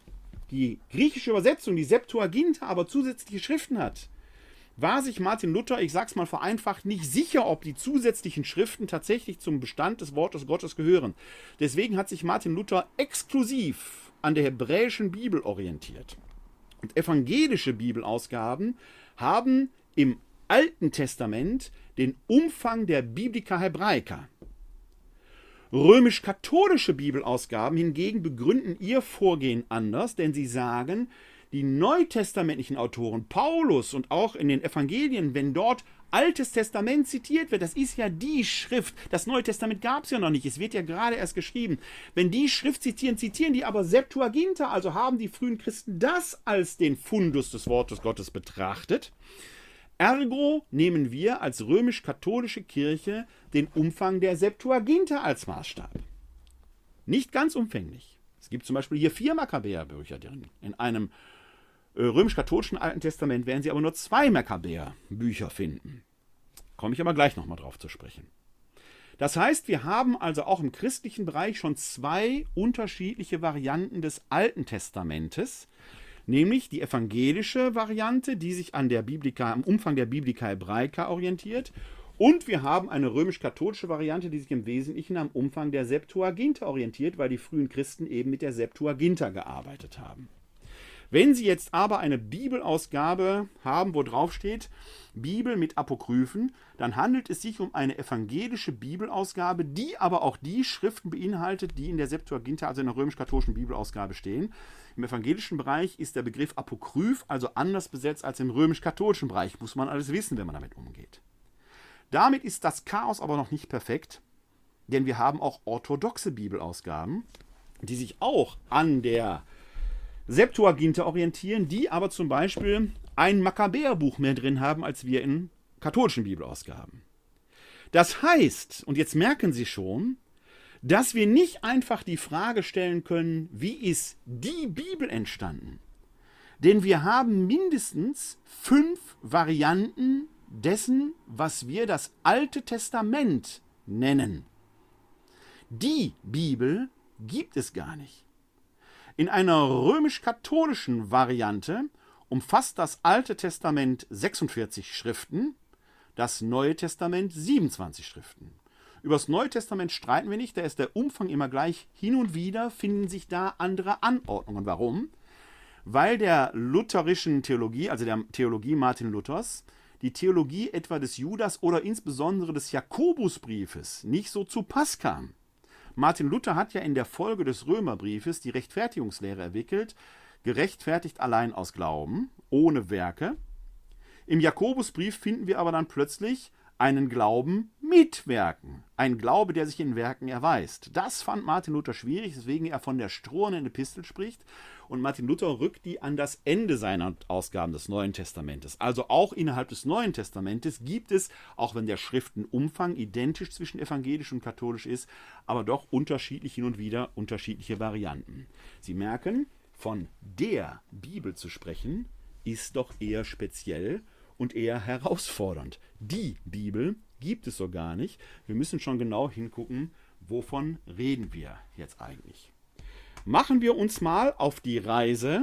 die griechische Übersetzung, die Septuaginta, aber zusätzliche Schriften hat, war sich Martin Luther, ich sag's mal vereinfacht, nicht sicher, ob die zusätzlichen Schriften tatsächlich zum Bestand des Wortes Gottes gehören. Deswegen hat sich Martin Luther exklusiv an der hebräischen Bibel orientiert. Und evangelische Bibelausgaben haben im Alten Testament den Umfang der Biblica Hebraica. Römisch-katholische Bibelausgaben hingegen begründen ihr Vorgehen anders, denn sie sagen, die neutestamentlichen Autoren, Paulus und auch in den Evangelien, wenn dort Altes Testament zitiert wird, das ist ja die Schrift. Das Neue Testament gab es ja noch nicht, es wird ja gerade erst geschrieben. Wenn die Schrift zitieren, zitieren die aber Septuaginta, also haben die frühen Christen das als den Fundus des Wortes Gottes betrachtet. Ergo nehmen wir als römisch-katholische Kirche den Umfang der Septuaginta als Maßstab. Nicht ganz umfänglich, Es gibt zum Beispiel hier vier Makkabäerbücher drin. In einem römisch-katholischen Alten Testament werden Sie aber nur zwei Makkabäerbücher finden. Komme ich aber gleich nochmal drauf zu sprechen. Das heißt, wir haben also auch im christlichen Bereich schon zwei unterschiedliche Varianten des Alten Testamentes, nämlich die evangelische Variante, die sich an der Biblika, am Umfang der Biblika Hebraica orientiert, und wir haben eine römisch-katholische Variante, die sich im Wesentlichen am Umfang der Septuaginta orientiert, weil die frühen Christen eben mit der Septuaginta gearbeitet haben. Wenn Sie jetzt aber eine Bibelausgabe haben, wo drauf steht Bibel mit Apokryphen, dann handelt es sich um eine evangelische Bibelausgabe, die aber auch die Schriften beinhaltet, die in der Septuaginta, also in der römisch-katholischen Bibelausgabe stehen. Im evangelischen Bereich ist der Begriff Apokryph also anders besetzt als im römisch-katholischen Bereich, muss man alles wissen, wenn man damit umgeht. Damit ist das Chaos aber noch nicht perfekt, denn wir haben auch orthodoxe Bibelausgaben, die sich auch an der Septuaginta orientieren, die aber zum Beispiel ein Makkabäerbuch mehr drin haben, als wir in katholischen Bibelausgaben. Das heißt, und jetzt merken Sie schon, dass wir nicht einfach die Frage stellen können, wie ist die Bibel entstanden? Denn wir haben mindestens fünf Varianten dessen, was wir das Alte Testament nennen. Die Bibel gibt es gar nicht. In einer römisch-katholischen Variante umfasst das Alte Testament 46 Schriften, das Neue Testament 27 Schriften. Über das Neue Testament streiten wir nicht, da ist der Umfang immer gleich. Hin und wieder finden sich da andere Anordnungen. Warum? Weil der lutherischen Theologie, also der Theologie Martin Luthers, die Theologie etwa des Judas oder insbesondere des Jakobusbriefes nicht so zu Pass kam. Martin Luther hat ja in der Folge des Römerbriefes die Rechtfertigungslehre entwickelt, gerechtfertigt allein aus Glauben, ohne Werke. Im Jakobusbrief finden wir aber dann plötzlich einen Glauben mit Werken, ein Glaube, der sich in Werken erweist. Das fand Martin Luther schwierig, weswegen er von der strohenden Epistel spricht. Und Martin Luther rückt die an das Ende seiner Ausgaben des Neuen Testamentes. Also auch innerhalb des Neuen Testamentes gibt es, auch wenn der Schriftenumfang identisch zwischen evangelisch und katholisch ist, aber doch unterschiedlich hin und wieder unterschiedliche Varianten. Sie merken, von der Bibel zu sprechen, ist doch eher speziell und eher herausfordernd. Die Bibel gibt es so gar nicht. Wir müssen schon genau hingucken, wovon reden wir jetzt eigentlich. Machen wir uns mal auf die Reise,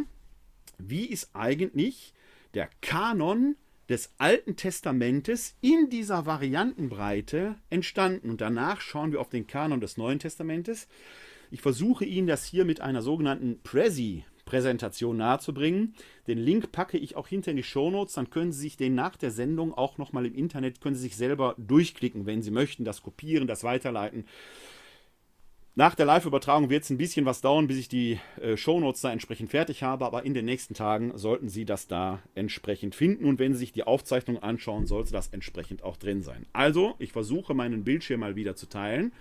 wie ist eigentlich der Kanon des Alten Testamentes in dieser Variantenbreite entstanden. Und danach schauen wir auf den Kanon des Neuen Testamentes. Ich versuche Ihnen das hier mit einer sogenannten Prezi Präsentation nahezubringen. Den Link packe ich auch hinter in die Shownotes, dann können Sie sich den nach der Sendung auch nochmal im Internet, können Sie sich selber durchklicken, wenn Sie möchten, das kopieren, das weiterleiten. Nach der Live-Übertragung wird es ein bisschen was dauern, bis ich die äh, Shownotes da entsprechend fertig habe, aber in den nächsten Tagen sollten Sie das da entsprechend finden und wenn Sie sich die Aufzeichnung anschauen, sollte das entsprechend auch drin sein. Also, ich versuche meinen Bildschirm mal wieder zu teilen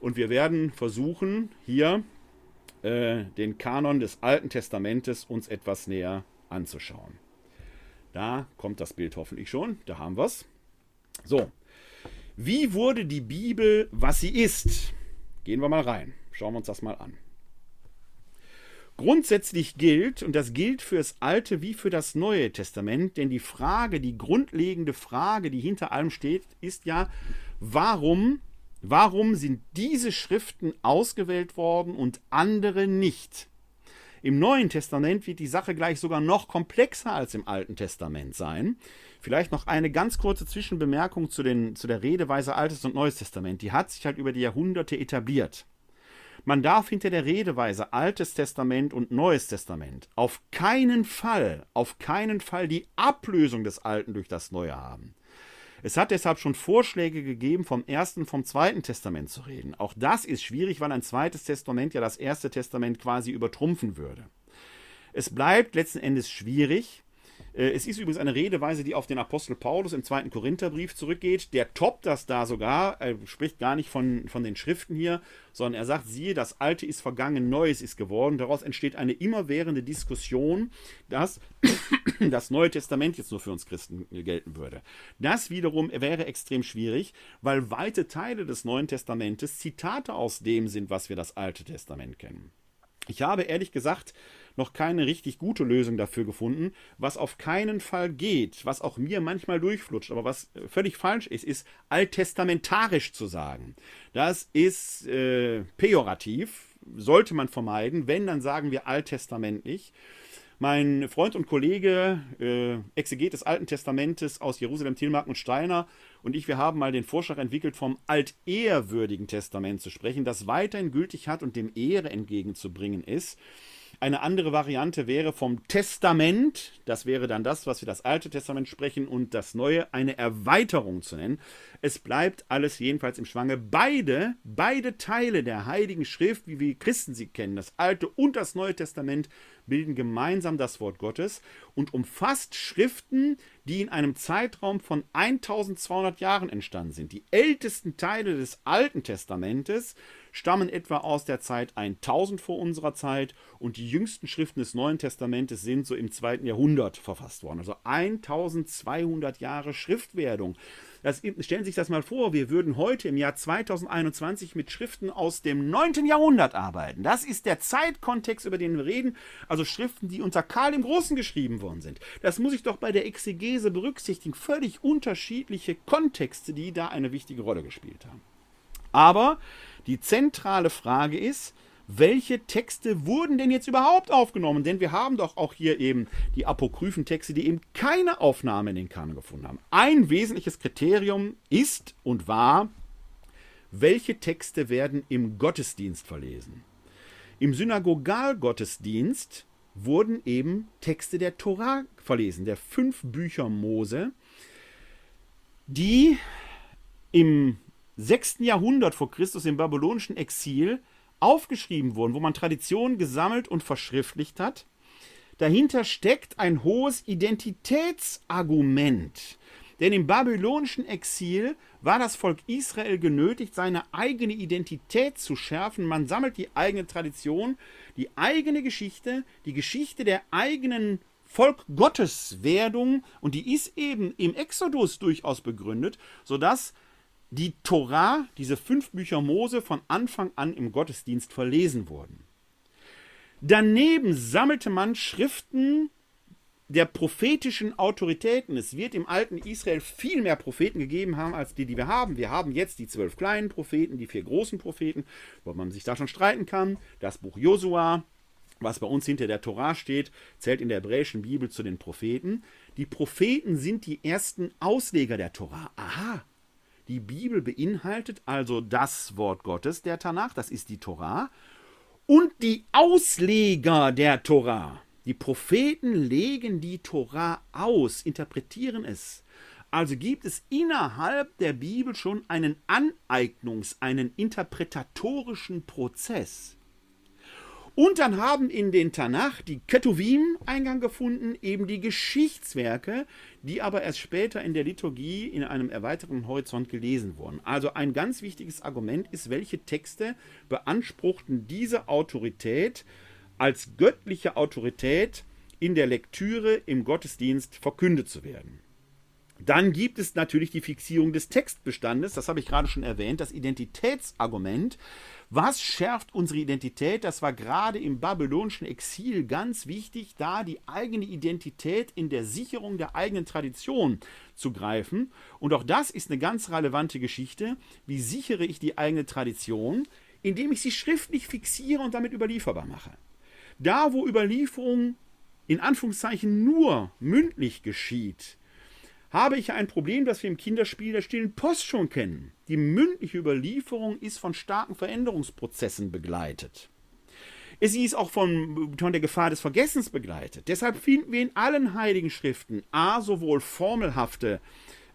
und wir werden versuchen, hier äh, den Kanon des Alten Testamentes uns etwas näher anzuschauen. Da kommt das Bild hoffentlich schon. Da haben wir es. So. Wie wurde die Bibel, was sie ist? Gehen wir mal rein. Schauen wir uns das mal an. Grundsätzlich gilt, und das gilt für das Alte wie für das Neue Testament, denn die Frage, die grundlegende Frage, die hinter allem steht, ist ja, warum Warum sind diese Schriften ausgewählt worden und andere nicht? Im Neuen Testament wird die Sache gleich sogar noch komplexer als im Alten Testament sein. Vielleicht noch eine ganz kurze Zwischenbemerkung zu, den, zu der Redeweise Altes und Neues Testament. Die hat sich halt über die Jahrhunderte etabliert. Man darf hinter der Redeweise Altes Testament und Neues Testament auf keinen Fall, auf keinen Fall die Ablösung des Alten durch das Neue haben. Es hat deshalb schon Vorschläge gegeben, vom ersten, vom zweiten Testament zu reden. Auch das ist schwierig, weil ein zweites Testament ja das erste Testament quasi übertrumpfen würde. Es bleibt letzten Endes schwierig, es ist übrigens eine Redeweise, die auf den Apostel Paulus im zweiten Korintherbrief zurückgeht. Der toppt das da sogar. Er spricht gar nicht von, von den Schriften hier, sondern er sagt, siehe, das Alte ist vergangen, Neues ist geworden. Daraus entsteht eine immerwährende Diskussion, dass das Neue Testament jetzt nur für uns Christen gelten würde. Das wiederum wäre extrem schwierig, weil weite Teile des Neuen Testamentes Zitate aus dem sind, was wir das Alte Testament kennen. Ich habe ehrlich gesagt noch keine richtig gute Lösung dafür gefunden. Was auf keinen Fall geht, was auch mir manchmal durchflutscht, aber was völlig falsch ist, ist alttestamentarisch zu sagen. Das ist äh, pejorativ, sollte man vermeiden. Wenn, dann sagen wir alttestamentlich. Mein Freund und Kollege, äh, Exeget des Alten Testamentes aus Jerusalem, Tilmark und Steiner und ich, wir haben mal den Vorschlag entwickelt, vom altehrwürdigen Testament zu sprechen, das weiterhin gültig hat und dem Ehre entgegenzubringen ist. Eine andere Variante wäre vom Testament, das wäre dann das, was wir das Alte Testament sprechen, und das Neue eine Erweiterung zu nennen. Es bleibt alles jedenfalls im Schwange. Beide, beide Teile der Heiligen Schrift, wie wir Christen sie kennen, das Alte und das Neue Testament, bilden gemeinsam das Wort Gottes und umfasst Schriften, die in einem Zeitraum von 1200 Jahren entstanden sind. Die ältesten Teile des Alten Testamentes stammen etwa aus der Zeit 1000 vor unserer Zeit und die jüngsten Schriften des Neuen Testamentes sind so im zweiten Jahrhundert verfasst worden. Also 1200 Jahre Schriftwerdung. Das, stellen Sie sich das mal vor, wir würden heute im Jahr 2021 mit Schriften aus dem 9. Jahrhundert arbeiten. Das ist der Zeitkontext, über den wir reden. Also Schriften, die unter Karl dem Großen geschrieben worden sind. Das muss ich doch bei der Exegese berücksichtigen. Völlig unterschiedliche Kontexte, die da eine wichtige Rolle gespielt haben. Aber die zentrale Frage ist, welche Texte wurden denn jetzt überhaupt aufgenommen? Denn wir haben doch auch hier eben die apokryphen Texte, die eben keine Aufnahme in den Kanon gefunden haben. Ein wesentliches Kriterium ist und war, welche Texte werden im Gottesdienst verlesen. Im Synagogalgottesdienst wurden eben Texte der Torah verlesen, der fünf Bücher Mose, die im 6. Jahrhundert vor Christus im babylonischen Exil aufgeschrieben wurden, wo man Traditionen gesammelt und verschriftlicht hat. Dahinter steckt ein hohes Identitätsargument. Denn im babylonischen Exil war das Volk Israel genötigt, seine eigene Identität zu schärfen. Man sammelt die eigene Tradition, die eigene Geschichte, die Geschichte der eigenen Volk Gottes und die ist eben im Exodus durchaus begründet, sodass die Torah, diese fünf Bücher Mose, von Anfang an im Gottesdienst verlesen wurden. Daneben sammelte man Schriften der prophetischen Autoritäten. Es wird im alten Israel viel mehr Propheten gegeben haben, als die, die wir haben. Wir haben jetzt die zwölf kleinen Propheten, die vier großen Propheten, wo man sich da schon streiten kann. Das Buch Josua, was bei uns hinter der Torah steht, zählt in der hebräischen Bibel zu den Propheten. Die Propheten sind die ersten Ausleger der Torah. Aha, die Bibel beinhaltet also das Wort Gottes, der Tanach, das ist die Torah, und die Ausleger der Torah. Die Propheten legen die Torah aus, interpretieren es. Also gibt es innerhalb der Bibel schon einen Aneignungs-, einen interpretatorischen Prozess. Und dann haben in den Tanach die Ketuvim Eingang gefunden, eben die Geschichtswerke, die aber erst später in der Liturgie in einem erweiterten Horizont gelesen wurden. Also ein ganz wichtiges Argument ist, welche Texte beanspruchten diese Autorität als göttliche Autorität in der Lektüre im Gottesdienst verkündet zu werden. Dann gibt es natürlich die Fixierung des Textbestandes, das habe ich gerade schon erwähnt, das Identitätsargument. Was schärft unsere Identität? Das war gerade im babylonischen Exil ganz wichtig, da die eigene Identität in der Sicherung der eigenen Tradition zu greifen. Und auch das ist eine ganz relevante Geschichte. Wie sichere ich die eigene Tradition? Indem ich sie schriftlich fixiere und damit überlieferbar mache. Da, wo Überlieferung in Anführungszeichen nur mündlich geschieht, habe ich ein Problem, das wir im Kinderspiel der stillen Post schon kennen. Die mündliche Überlieferung ist von starken Veränderungsprozessen begleitet. Sie ist auch von, von der Gefahr des Vergessens begleitet. Deshalb finden wir in allen heiligen Schriften a sowohl formelhafte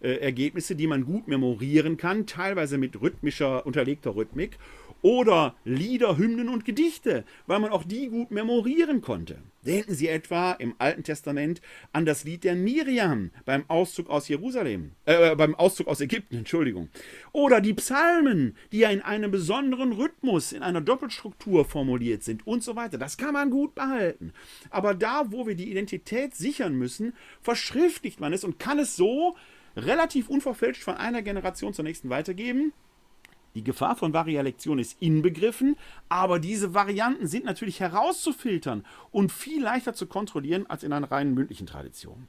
äh, Ergebnisse, die man gut memorieren kann, teilweise mit rhythmischer, unterlegter Rhythmik, oder Lieder, Hymnen und Gedichte, weil man auch die gut memorieren konnte. Denken Sie etwa im Alten Testament an das Lied der Miriam beim Auszug aus Jerusalem, äh, beim Auszug aus Ägypten, Entschuldigung. Oder die Psalmen, die ja in einem besonderen Rhythmus, in einer Doppelstruktur formuliert sind und so weiter. Das kann man gut behalten. Aber da, wo wir die Identität sichern müssen, verschriftlicht man es und kann es so relativ unverfälscht von einer Generation zur nächsten weitergeben Die Gefahr von Varialektion ist inbegriffen, aber diese Varianten sind natürlich herauszufiltern und viel leichter zu kontrollieren als in einer reinen mündlichen Tradition.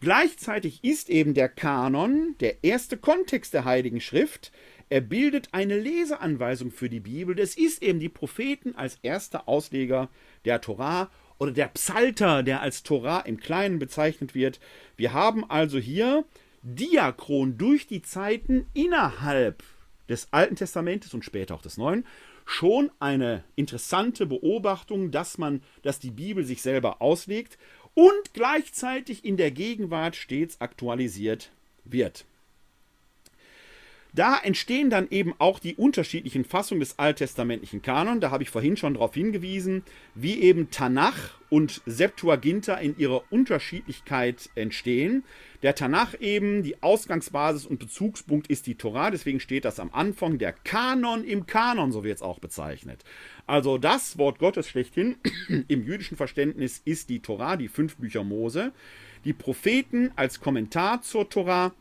Gleichzeitig ist eben der Kanon der erste Kontext der Heiligen Schrift. Er bildet eine Leseanweisung für die Bibel. Das ist eben die Propheten als erster Ausleger der Torah oder der Psalter, der als Torah im Kleinen bezeichnet wird. Wir haben also hier diachron durch die Zeiten innerhalb des Alten Testamentes und später auch des Neuen schon eine interessante Beobachtung, dass man, dass die Bibel sich selber auslegt und gleichzeitig in der Gegenwart stets aktualisiert wird. Da entstehen dann eben auch die unterschiedlichen Fassungen des alttestamentlichen Kanon. Da habe ich vorhin schon darauf hingewiesen, wie eben Tanach und Septuaginta in ihrer Unterschiedlichkeit entstehen. Der Tanach eben, die Ausgangsbasis und Bezugspunkt ist die Torah, deswegen steht das am Anfang. Der Kanon im Kanon, so wird es auch bezeichnet. Also das Wort Gottes schlechthin im jüdischen Verständnis ist die Torah, die fünf Bücher Mose. Die Propheten als Kommentar zur Torah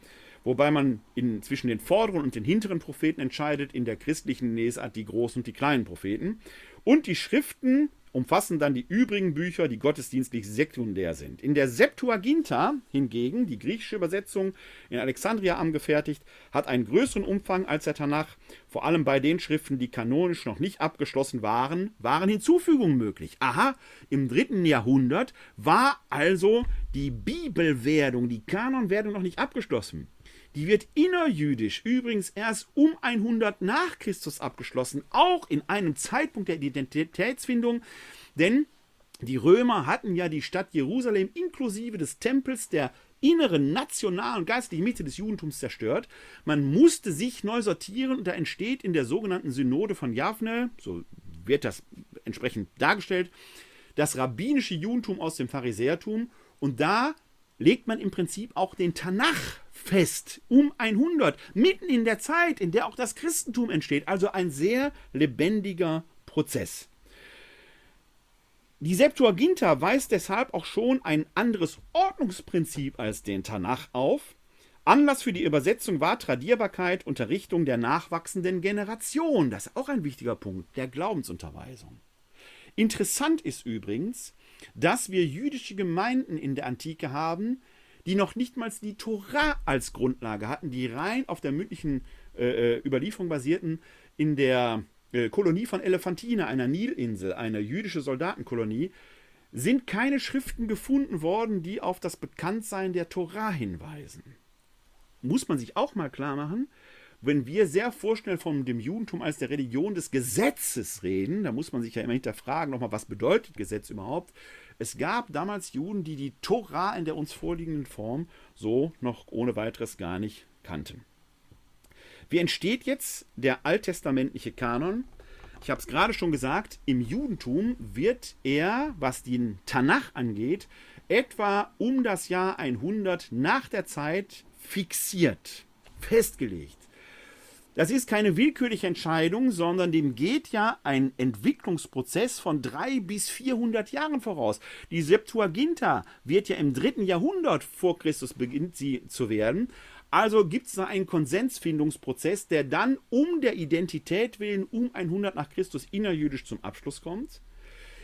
wobei man in, zwischen den vorderen und den hinteren Propheten entscheidet, in der christlichen Lesart die großen und die kleinen Propheten. Und die Schriften umfassen dann die übrigen Bücher, die gottesdienstlich sekundär sind. In der Septuaginta hingegen, die griechische Übersetzung in Alexandria angefertigt, hat einen größeren Umfang als der Tanach. Vor allem bei den Schriften, die kanonisch noch nicht abgeschlossen waren, waren Hinzufügungen möglich. Aha, im dritten Jahrhundert war also die Bibelwerdung, die Kanonwerdung noch nicht abgeschlossen. Die wird innerjüdisch übrigens erst um 100 nach Christus abgeschlossen, auch in einem Zeitpunkt der Identitätsfindung, denn die Römer hatten ja die Stadt Jerusalem inklusive des Tempels der inneren nationalen geistlichen Mitte des Judentums zerstört. Man musste sich neu sortieren und da entsteht in der sogenannten Synode von Javne, so wird das entsprechend dargestellt, das rabbinische Judentum aus dem Pharisäertum und da legt man im Prinzip auch den Tanach fest, um 100, mitten in der Zeit, in der auch das Christentum entsteht. Also ein sehr lebendiger Prozess. Die Septuaginta weist deshalb auch schon ein anderes Ordnungsprinzip als den Tanach auf. Anlass für die Übersetzung war Tradierbarkeit, Unterrichtung der nachwachsenden Generation. Das ist auch ein wichtiger Punkt der Glaubensunterweisung. Interessant ist übrigens, dass wir jüdische Gemeinden in der Antike haben, die noch nicht mal die Torah als Grundlage hatten, die rein auf der mündlichen äh, äh, Überlieferung basierten, in der äh, Kolonie von Elephantine, einer Nilinsel, einer jüdische Soldatenkolonie, sind keine Schriften gefunden worden, die auf das Bekanntsein der Torah hinweisen. Muss man sich auch mal klar machen, wenn wir sehr vorschnell von dem Judentum als der Religion des Gesetzes reden, da muss man sich ja immer hinterfragen, nochmal, was bedeutet Gesetz überhaupt? Es gab damals Juden, die die Tora in der uns vorliegenden Form so noch ohne weiteres gar nicht kannten. Wie entsteht jetzt der alttestamentliche Kanon? Ich habe es gerade schon gesagt, im Judentum wird er, was den Tanach angeht, etwa um das Jahr 100 nach der Zeit fixiert, festgelegt. Das ist keine willkürliche Entscheidung, sondern dem geht ja ein Entwicklungsprozess von drei bis 400 Jahren voraus. Die Septuaginta wird ja im dritten Jahrhundert vor Christus beginnt sie zu werden. Also gibt es da einen Konsensfindungsprozess, der dann um der Identität willen um 100 nach Christus innerjüdisch zum Abschluss kommt.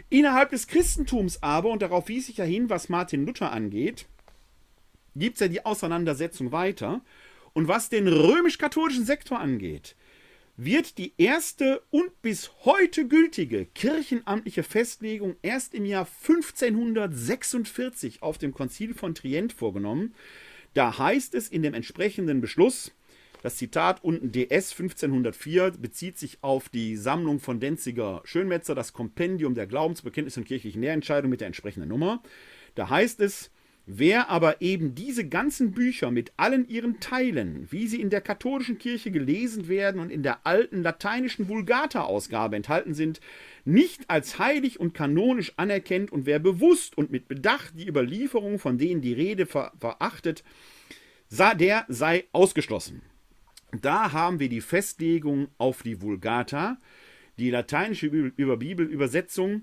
Innerhalb des Christentums aber, und darauf wies ich ja hin, was Martin Luther angeht, gibt es ja die Auseinandersetzung weiter. Und was den römisch-katholischen Sektor angeht, wird die erste und bis heute gültige kirchenamtliche Festlegung erst im Jahr 1546 auf dem Konzil von Trient vorgenommen. Da heißt es in dem entsprechenden Beschluss, das Zitat unten DS 1504 bezieht sich auf die Sammlung von Denziger Schönmetzer, das Kompendium der Glaubensbekenntnisse und kirchlichen Lehrentscheidungen mit der entsprechenden Nummer. Da heißt es, Wer aber eben diese ganzen Bücher mit allen ihren Teilen, wie sie in der katholischen Kirche gelesen werden und in der alten lateinischen Vulgata-Ausgabe enthalten sind, nicht als heilig und kanonisch anerkennt und wer bewusst und mit Bedacht die Überlieferung, von denen die Rede ver verachtet, der sei ausgeschlossen. Da haben wir die Festlegung auf die Vulgata, die lateinische Bibelübersetzung,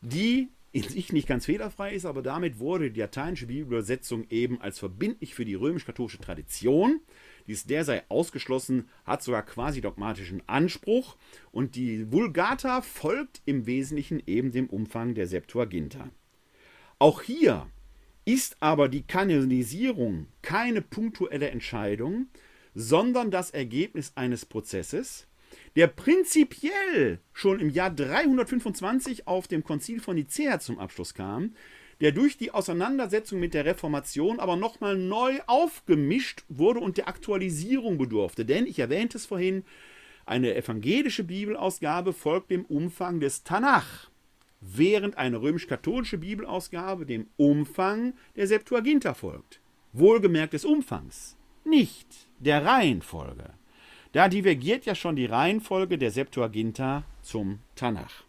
die in sich nicht ganz fehlerfrei ist, aber damit wurde die lateinische Bibelübersetzung eben als verbindlich für die römisch-katholische Tradition, dies der sei ausgeschlossen, hat sogar quasi dogmatischen Anspruch. Und die Vulgata folgt im Wesentlichen eben dem Umfang der Septuaginta. Auch hier ist aber die Kanonisierung keine punktuelle Entscheidung, sondern das Ergebnis eines Prozesses, der prinzipiell schon im Jahr 325 auf dem Konzil von Nicäa zum Abschluss kam, der durch die Auseinandersetzung mit der Reformation aber nochmal neu aufgemischt wurde und der Aktualisierung bedurfte. Denn ich erwähnte es vorhin, eine evangelische Bibelausgabe folgt dem Umfang des Tanach, während eine römisch-katholische Bibelausgabe dem Umfang der Septuaginta folgt. Wohlgemerkt des Umfangs, nicht der Reihenfolge. Da divergiert ja schon die Reihenfolge der Septuaginta zum Tanach.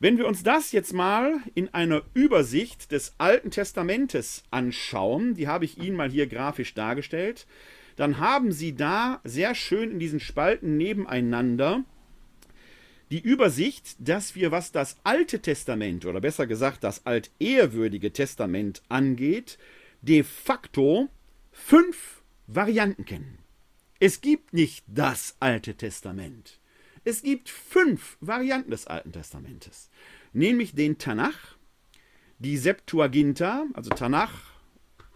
Wenn wir uns das jetzt mal in einer Übersicht des Alten Testamentes anschauen, die habe ich Ihnen mal hier grafisch dargestellt, dann haben Sie da sehr schön in diesen Spalten nebeneinander die Übersicht, dass wir, was das Alte Testament oder besser gesagt das altehrwürdige Testament angeht, de facto fünf Varianten kennen. Es gibt nicht das Alte Testament. Es gibt fünf Varianten des Alten Testamentes, nämlich den Tanach, die Septuaginta, also Tanach,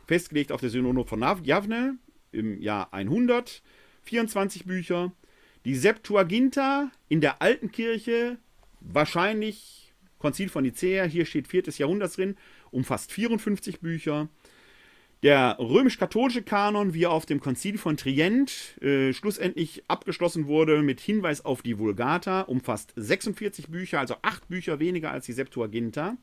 festgelegt auf der Synode von Javne im Jahr 100, 24 Bücher, die Septuaginta in der alten Kirche, wahrscheinlich Konzil von Nicäa, hier steht 4. Jahrhundert drin, umfasst 54 Bücher. Der römisch-katholische Kanon, wie er auf dem Konzil von Trient äh, schlussendlich abgeschlossen wurde, mit Hinweis auf die Vulgata, umfasst 46 Bücher, also acht Bücher weniger als die Septuaginta.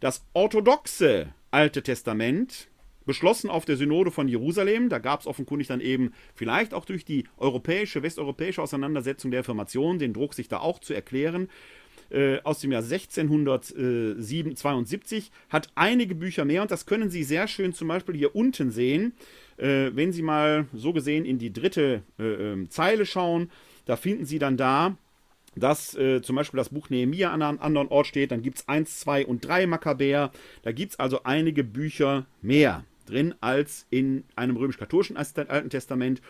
Das orthodoxe Alte Testament, beschlossen auf der Synode von Jerusalem, da gab es offenkundig dann eben vielleicht auch durch die europäische, westeuropäische Auseinandersetzung der Reformation den Druck, sich da auch zu erklären, äh, aus dem Jahr 1672, hat einige Bücher mehr und das können Sie sehr schön zum Beispiel hier unten sehen. Äh, wenn Sie mal so gesehen in die dritte äh, ähm, Zeile schauen, da finden Sie dann da, dass äh, zum Beispiel das Buch Nehemiah an einem anderen Ort steht. Dann gibt es 1, 2 und 3 Makkabäer. Da gibt es also einige Bücher mehr drin als in einem römisch-katholischen Alten Testament.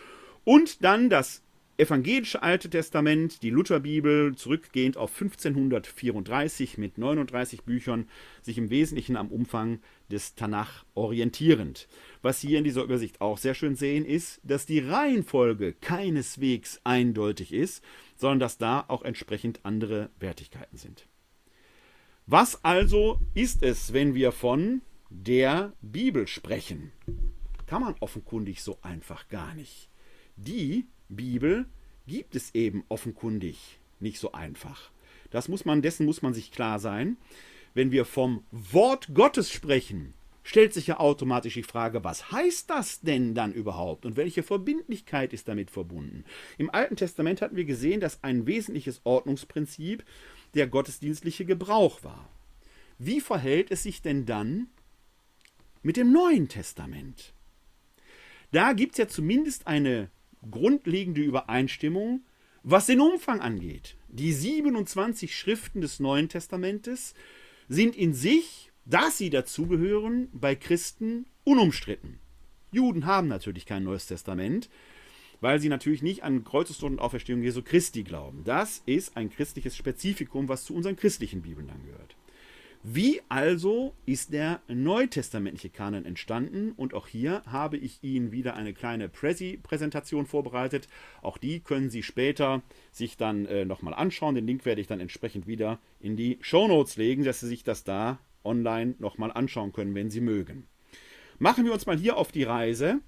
Und dann das evangelische Alte Testament, die Lutherbibel, zurückgehend auf 1534 mit 39 Büchern, sich im Wesentlichen am Umfang des Tanach orientierend. Was Sie hier in dieser Übersicht auch sehr schön sehen, ist, dass die Reihenfolge keineswegs eindeutig ist, sondern dass da auch entsprechend andere Wertigkeiten sind. Was also ist es, wenn wir von der Bibel sprechen? Kann man offenkundig so einfach gar nicht. Die Bibel gibt es eben offenkundig nicht so einfach. Das muss man, dessen muss man sich klar sein. Wenn wir vom Wort Gottes sprechen, stellt sich ja automatisch die Frage, was heißt das denn dann überhaupt und welche Verbindlichkeit ist damit verbunden? Im Alten Testament hatten wir gesehen, dass ein wesentliches Ordnungsprinzip der gottesdienstliche Gebrauch war. Wie verhält es sich denn dann mit dem Neuen Testament? Da gibt es ja zumindest eine grundlegende Übereinstimmung, was den Umfang angeht. Die 27 Schriften des Neuen Testamentes sind in sich, dass sie dazugehören, bei Christen unumstritten. Juden haben natürlich kein Neues Testament, weil sie natürlich nicht an Kreuzestod und Auferstehung Jesu Christi glauben. Das ist ein christliches Spezifikum, was zu unseren christlichen Bibeln dann gehört. Wie also ist der neutestamentliche Kanon entstanden? Und auch hier habe ich Ihnen wieder eine kleine Prezi-Präsentation vorbereitet. Auch die können Sie später sich dann äh, nochmal anschauen. Den Link werde ich dann entsprechend wieder in die Show Notes legen, dass Sie sich das da online nochmal anschauen können, wenn Sie mögen. Machen wir uns mal hier auf die Reise,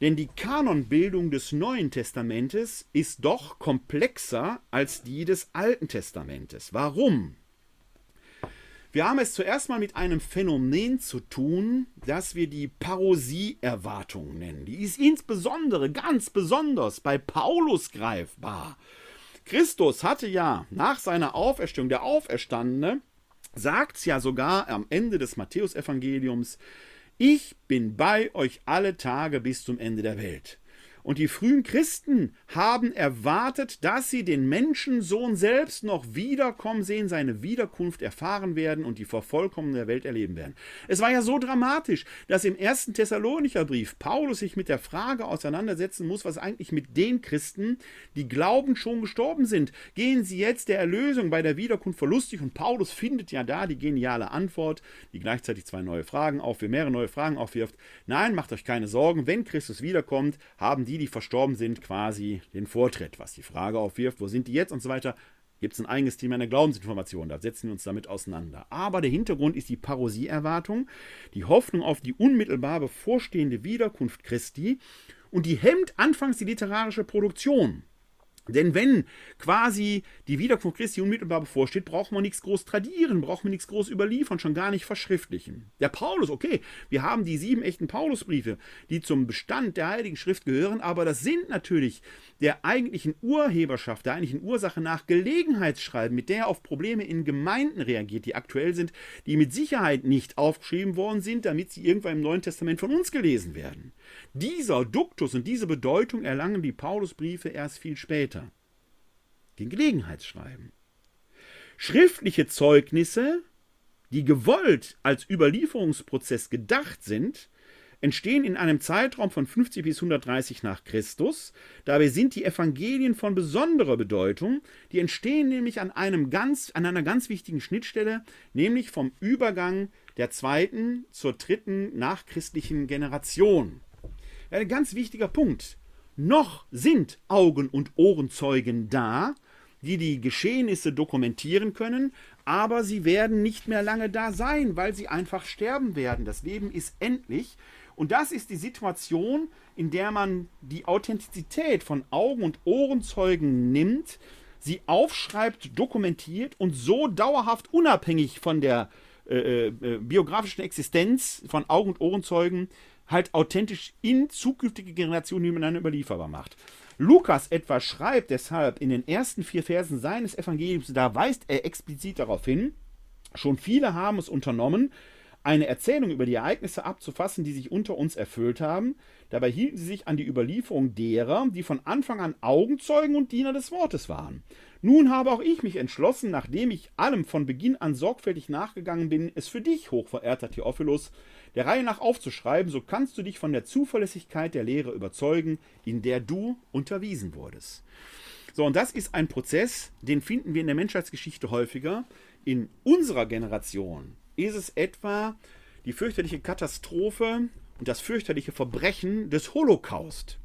denn die Kanonbildung des Neuen Testamentes ist doch komplexer als die des Alten Testamentes. Warum? Wir haben es zuerst mal mit einem Phänomen zu tun, das wir die Parosie-Erwartung nennen. Die ist insbesondere, ganz besonders bei Paulus greifbar. Christus hatte ja nach seiner Auferstehung, der Auferstandene, sagt es ja sogar am Ende des Matthäusevangeliums, ich bin bei euch alle Tage bis zum Ende der Welt. Und die frühen Christen haben erwartet, dass sie den Menschensohn selbst noch wiederkommen sehen, seine Wiederkunft erfahren werden und die Vervollkommnung der Welt erleben werden. Es war ja so dramatisch, dass im ersten Thessalonicher Brief Paulus sich mit der Frage auseinandersetzen muss, was eigentlich mit den Christen, die glauben, schon gestorben sind. Gehen sie jetzt der Erlösung bei der Wiederkunft verlustig? Und Paulus findet ja da die geniale Antwort, die gleichzeitig zwei neue Fragen aufwirft, mehrere neue Fragen aufwirft. Nein, macht euch keine Sorgen, wenn Christus wiederkommt, haben die, die verstorben sind, quasi den Vortritt. Was die Frage aufwirft, wo sind die jetzt und so weiter, gibt es ein eigenes Thema in der Glaubensinformation. Da setzen wir uns damit auseinander. Aber der Hintergrund ist die Parosieerwartung, die Hoffnung auf die unmittelbar bevorstehende Wiederkunft Christi und die hemmt anfangs die literarische Produktion. Denn wenn quasi die Wiederkunft Christi unmittelbar bevorsteht, braucht man nichts groß tradieren, braucht man nichts groß überliefern, schon gar nicht verschriftlichen. Der Paulus, okay, wir haben die sieben echten Paulusbriefe, die zum Bestand der Heiligen Schrift gehören, aber das sind natürlich der eigentlichen Urheberschaft, der eigentlichen Ursache nach Gelegenheitsschreiben, mit der er auf Probleme in Gemeinden reagiert, die aktuell sind, die mit Sicherheit nicht aufgeschrieben worden sind, damit sie irgendwann im Neuen Testament von uns gelesen werden. Dieser Duktus und diese Bedeutung erlangen die Paulusbriefe erst viel später. Den Gelegenheitsschreiben. Schriftliche Zeugnisse, die gewollt als Überlieferungsprozess gedacht sind, entstehen in einem Zeitraum von 50 bis 130 nach Christus. Dabei sind die Evangelien von besonderer Bedeutung. Die entstehen nämlich an, einem ganz, an einer ganz wichtigen Schnittstelle, nämlich vom Übergang der zweiten zur dritten nachchristlichen Generation. Ein ganz wichtiger Punkt. Noch sind Augen- und Ohrenzeugen da, die die Geschehnisse dokumentieren können, aber sie werden nicht mehr lange da sein, weil sie einfach sterben werden. Das Leben ist endlich. Und das ist die Situation, in der man die Authentizität von Augen- und Ohrenzeugen nimmt, sie aufschreibt, dokumentiert und so dauerhaft unabhängig von der äh, äh, biografischen Existenz von Augen- und Ohrenzeugen halt authentisch in zukünftige Generationen nebeneinander überlieferbar macht. Lukas etwa schreibt deshalb in den ersten vier Versen seines Evangeliums, da weist er explizit darauf hin, schon viele haben es unternommen, eine Erzählung über die Ereignisse abzufassen, die sich unter uns erfüllt haben. Dabei hielten sie sich an die Überlieferung derer, die von Anfang an Augenzeugen und Diener des Wortes waren. Nun habe auch ich mich entschlossen, nachdem ich allem von Beginn an sorgfältig nachgegangen bin, es für dich, hochverehrter Theophilus, der Reihe nach aufzuschreiben, so kannst du dich von der Zuverlässigkeit der Lehre überzeugen, in der du unterwiesen wurdest. So, und das ist ein Prozess, den finden wir in der Menschheitsgeschichte häufiger. In unserer Generation ist es etwa die fürchterliche Katastrophe und das fürchterliche Verbrechen des Holocaust.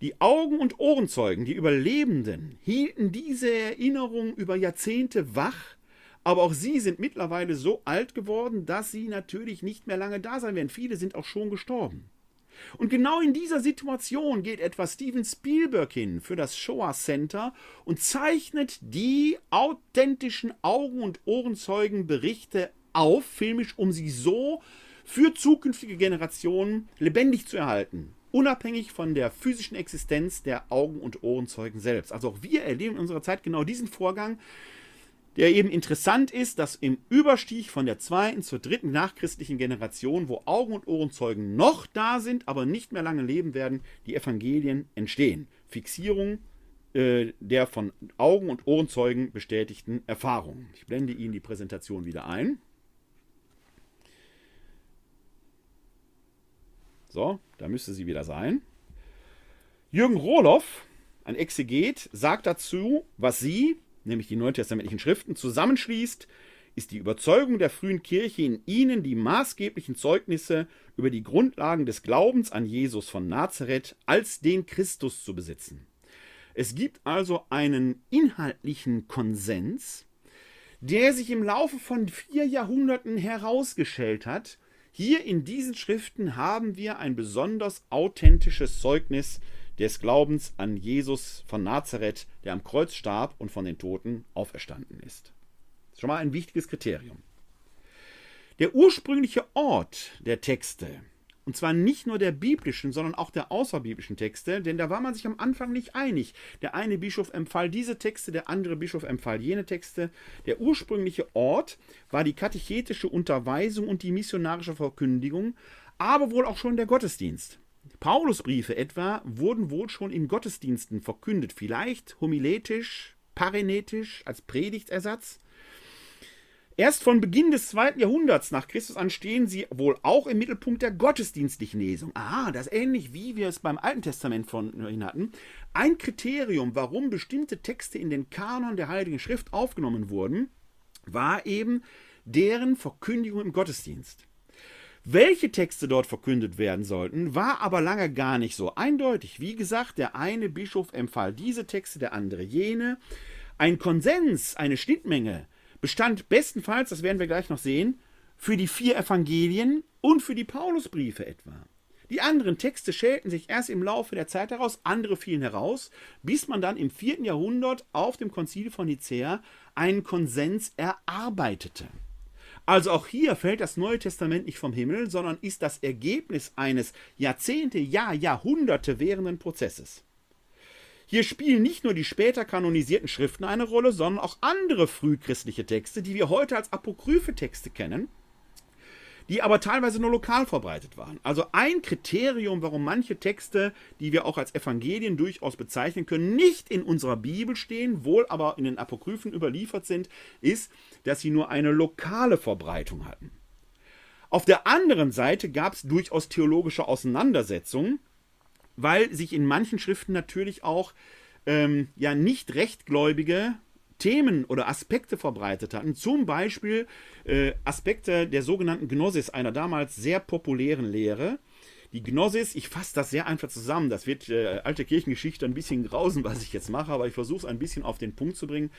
Die Augen- und Ohrenzeugen, die Überlebenden, hielten diese Erinnerung über Jahrzehnte wach aber auch sie sind mittlerweile so alt geworden, dass sie natürlich nicht mehr lange da sein werden. Viele sind auch schon gestorben. Und genau in dieser Situation geht etwa Steven Spielberg hin für das Shoah Center und zeichnet die authentischen Augen- und Ohrenzeugenberichte auf, filmisch, um sie so für zukünftige Generationen lebendig zu erhalten. Unabhängig von der physischen Existenz der Augen- und Ohrenzeugen selbst. Also auch wir erleben in unserer Zeit genau diesen Vorgang, der eben interessant ist, dass im Überstieg von der zweiten zur dritten nachchristlichen Generation, wo Augen- und Ohrenzeugen noch da sind, aber nicht mehr lange leben werden, die Evangelien entstehen. Fixierung äh, der von Augen- und Ohrenzeugen bestätigten Erfahrungen. Ich blende Ihnen die Präsentation wieder ein. So, da müsste sie wieder sein. Jürgen Rohloff, ein Exeget, sagt dazu, was Sie, nämlich die neutestamentlichen Schriften, zusammenschließt, ist die Überzeugung der frühen Kirche in ihnen die maßgeblichen Zeugnisse über die Grundlagen des Glaubens an Jesus von Nazareth als den Christus zu besitzen. Es gibt also einen inhaltlichen Konsens, der sich im Laufe von vier Jahrhunderten herausgestellt hat. Hier in diesen Schriften haben wir ein besonders authentisches Zeugnis des Glaubens an Jesus von Nazareth, der am Kreuz starb und von den Toten auferstanden ist. Das ist schon mal ein wichtiges Kriterium. Der ursprüngliche Ort der Texte, und zwar nicht nur der biblischen, sondern auch der außerbiblischen Texte, denn da war man sich am Anfang nicht einig. Der eine Bischof empfahl diese Texte, der andere Bischof empfahl jene Texte. Der ursprüngliche Ort war die katechetische Unterweisung und die missionarische Verkündigung, aber wohl auch schon der Gottesdienst. Paulusbriefe etwa wurden wohl schon in Gottesdiensten verkündet, vielleicht homiletisch, parenetisch als Predigtersatz. Erst von Beginn des zweiten Jahrhunderts nach Christus an stehen sie wohl auch im Mittelpunkt der gottesdienstlichen Lesung. Ah, das ähnlich wie wir es beim Alten Testament von ihnen hatten. Ein Kriterium, warum bestimmte Texte in den Kanon der Heiligen Schrift aufgenommen wurden, war eben deren Verkündigung im Gottesdienst. Welche Texte dort verkündet werden sollten, war aber lange gar nicht so eindeutig. Wie gesagt, der eine Bischof empfahl diese Texte, der andere jene. Ein Konsens, eine Schnittmenge bestand bestenfalls, das werden wir gleich noch sehen, für die vier Evangelien und für die Paulusbriefe etwa. Die anderen Texte schälten sich erst im Laufe der Zeit heraus, andere fielen heraus, bis man dann im vierten Jahrhundert auf dem Konzil von Nicäa einen Konsens erarbeitete. Also auch hier fällt das Neue Testament nicht vom Himmel, sondern ist das Ergebnis eines Jahrzehnte, ja Jahrhunderte währenden Prozesses. Hier spielen nicht nur die später kanonisierten Schriften eine Rolle, sondern auch andere frühchristliche Texte, die wir heute als apokryphe Texte kennen, die aber teilweise nur lokal verbreitet waren. Also ein Kriterium, warum manche Texte, die wir auch als Evangelien durchaus bezeichnen können, nicht in unserer Bibel stehen, wohl aber in den Apokryphen überliefert sind, ist, dass sie nur eine lokale Verbreitung hatten. Auf der anderen Seite gab es durchaus theologische Auseinandersetzungen, weil sich in manchen Schriften natürlich auch ähm, ja nicht rechtgläubige Themen oder Aspekte verbreitet hatten. Zum Beispiel äh, Aspekte der sogenannten Gnosis, einer damals sehr populären Lehre. Die Gnosis, ich fasse das sehr einfach zusammen, das wird äh, alte Kirchengeschichte ein bisschen grausen, was ich jetzt mache, aber ich versuche es ein bisschen auf den Punkt zu bringen.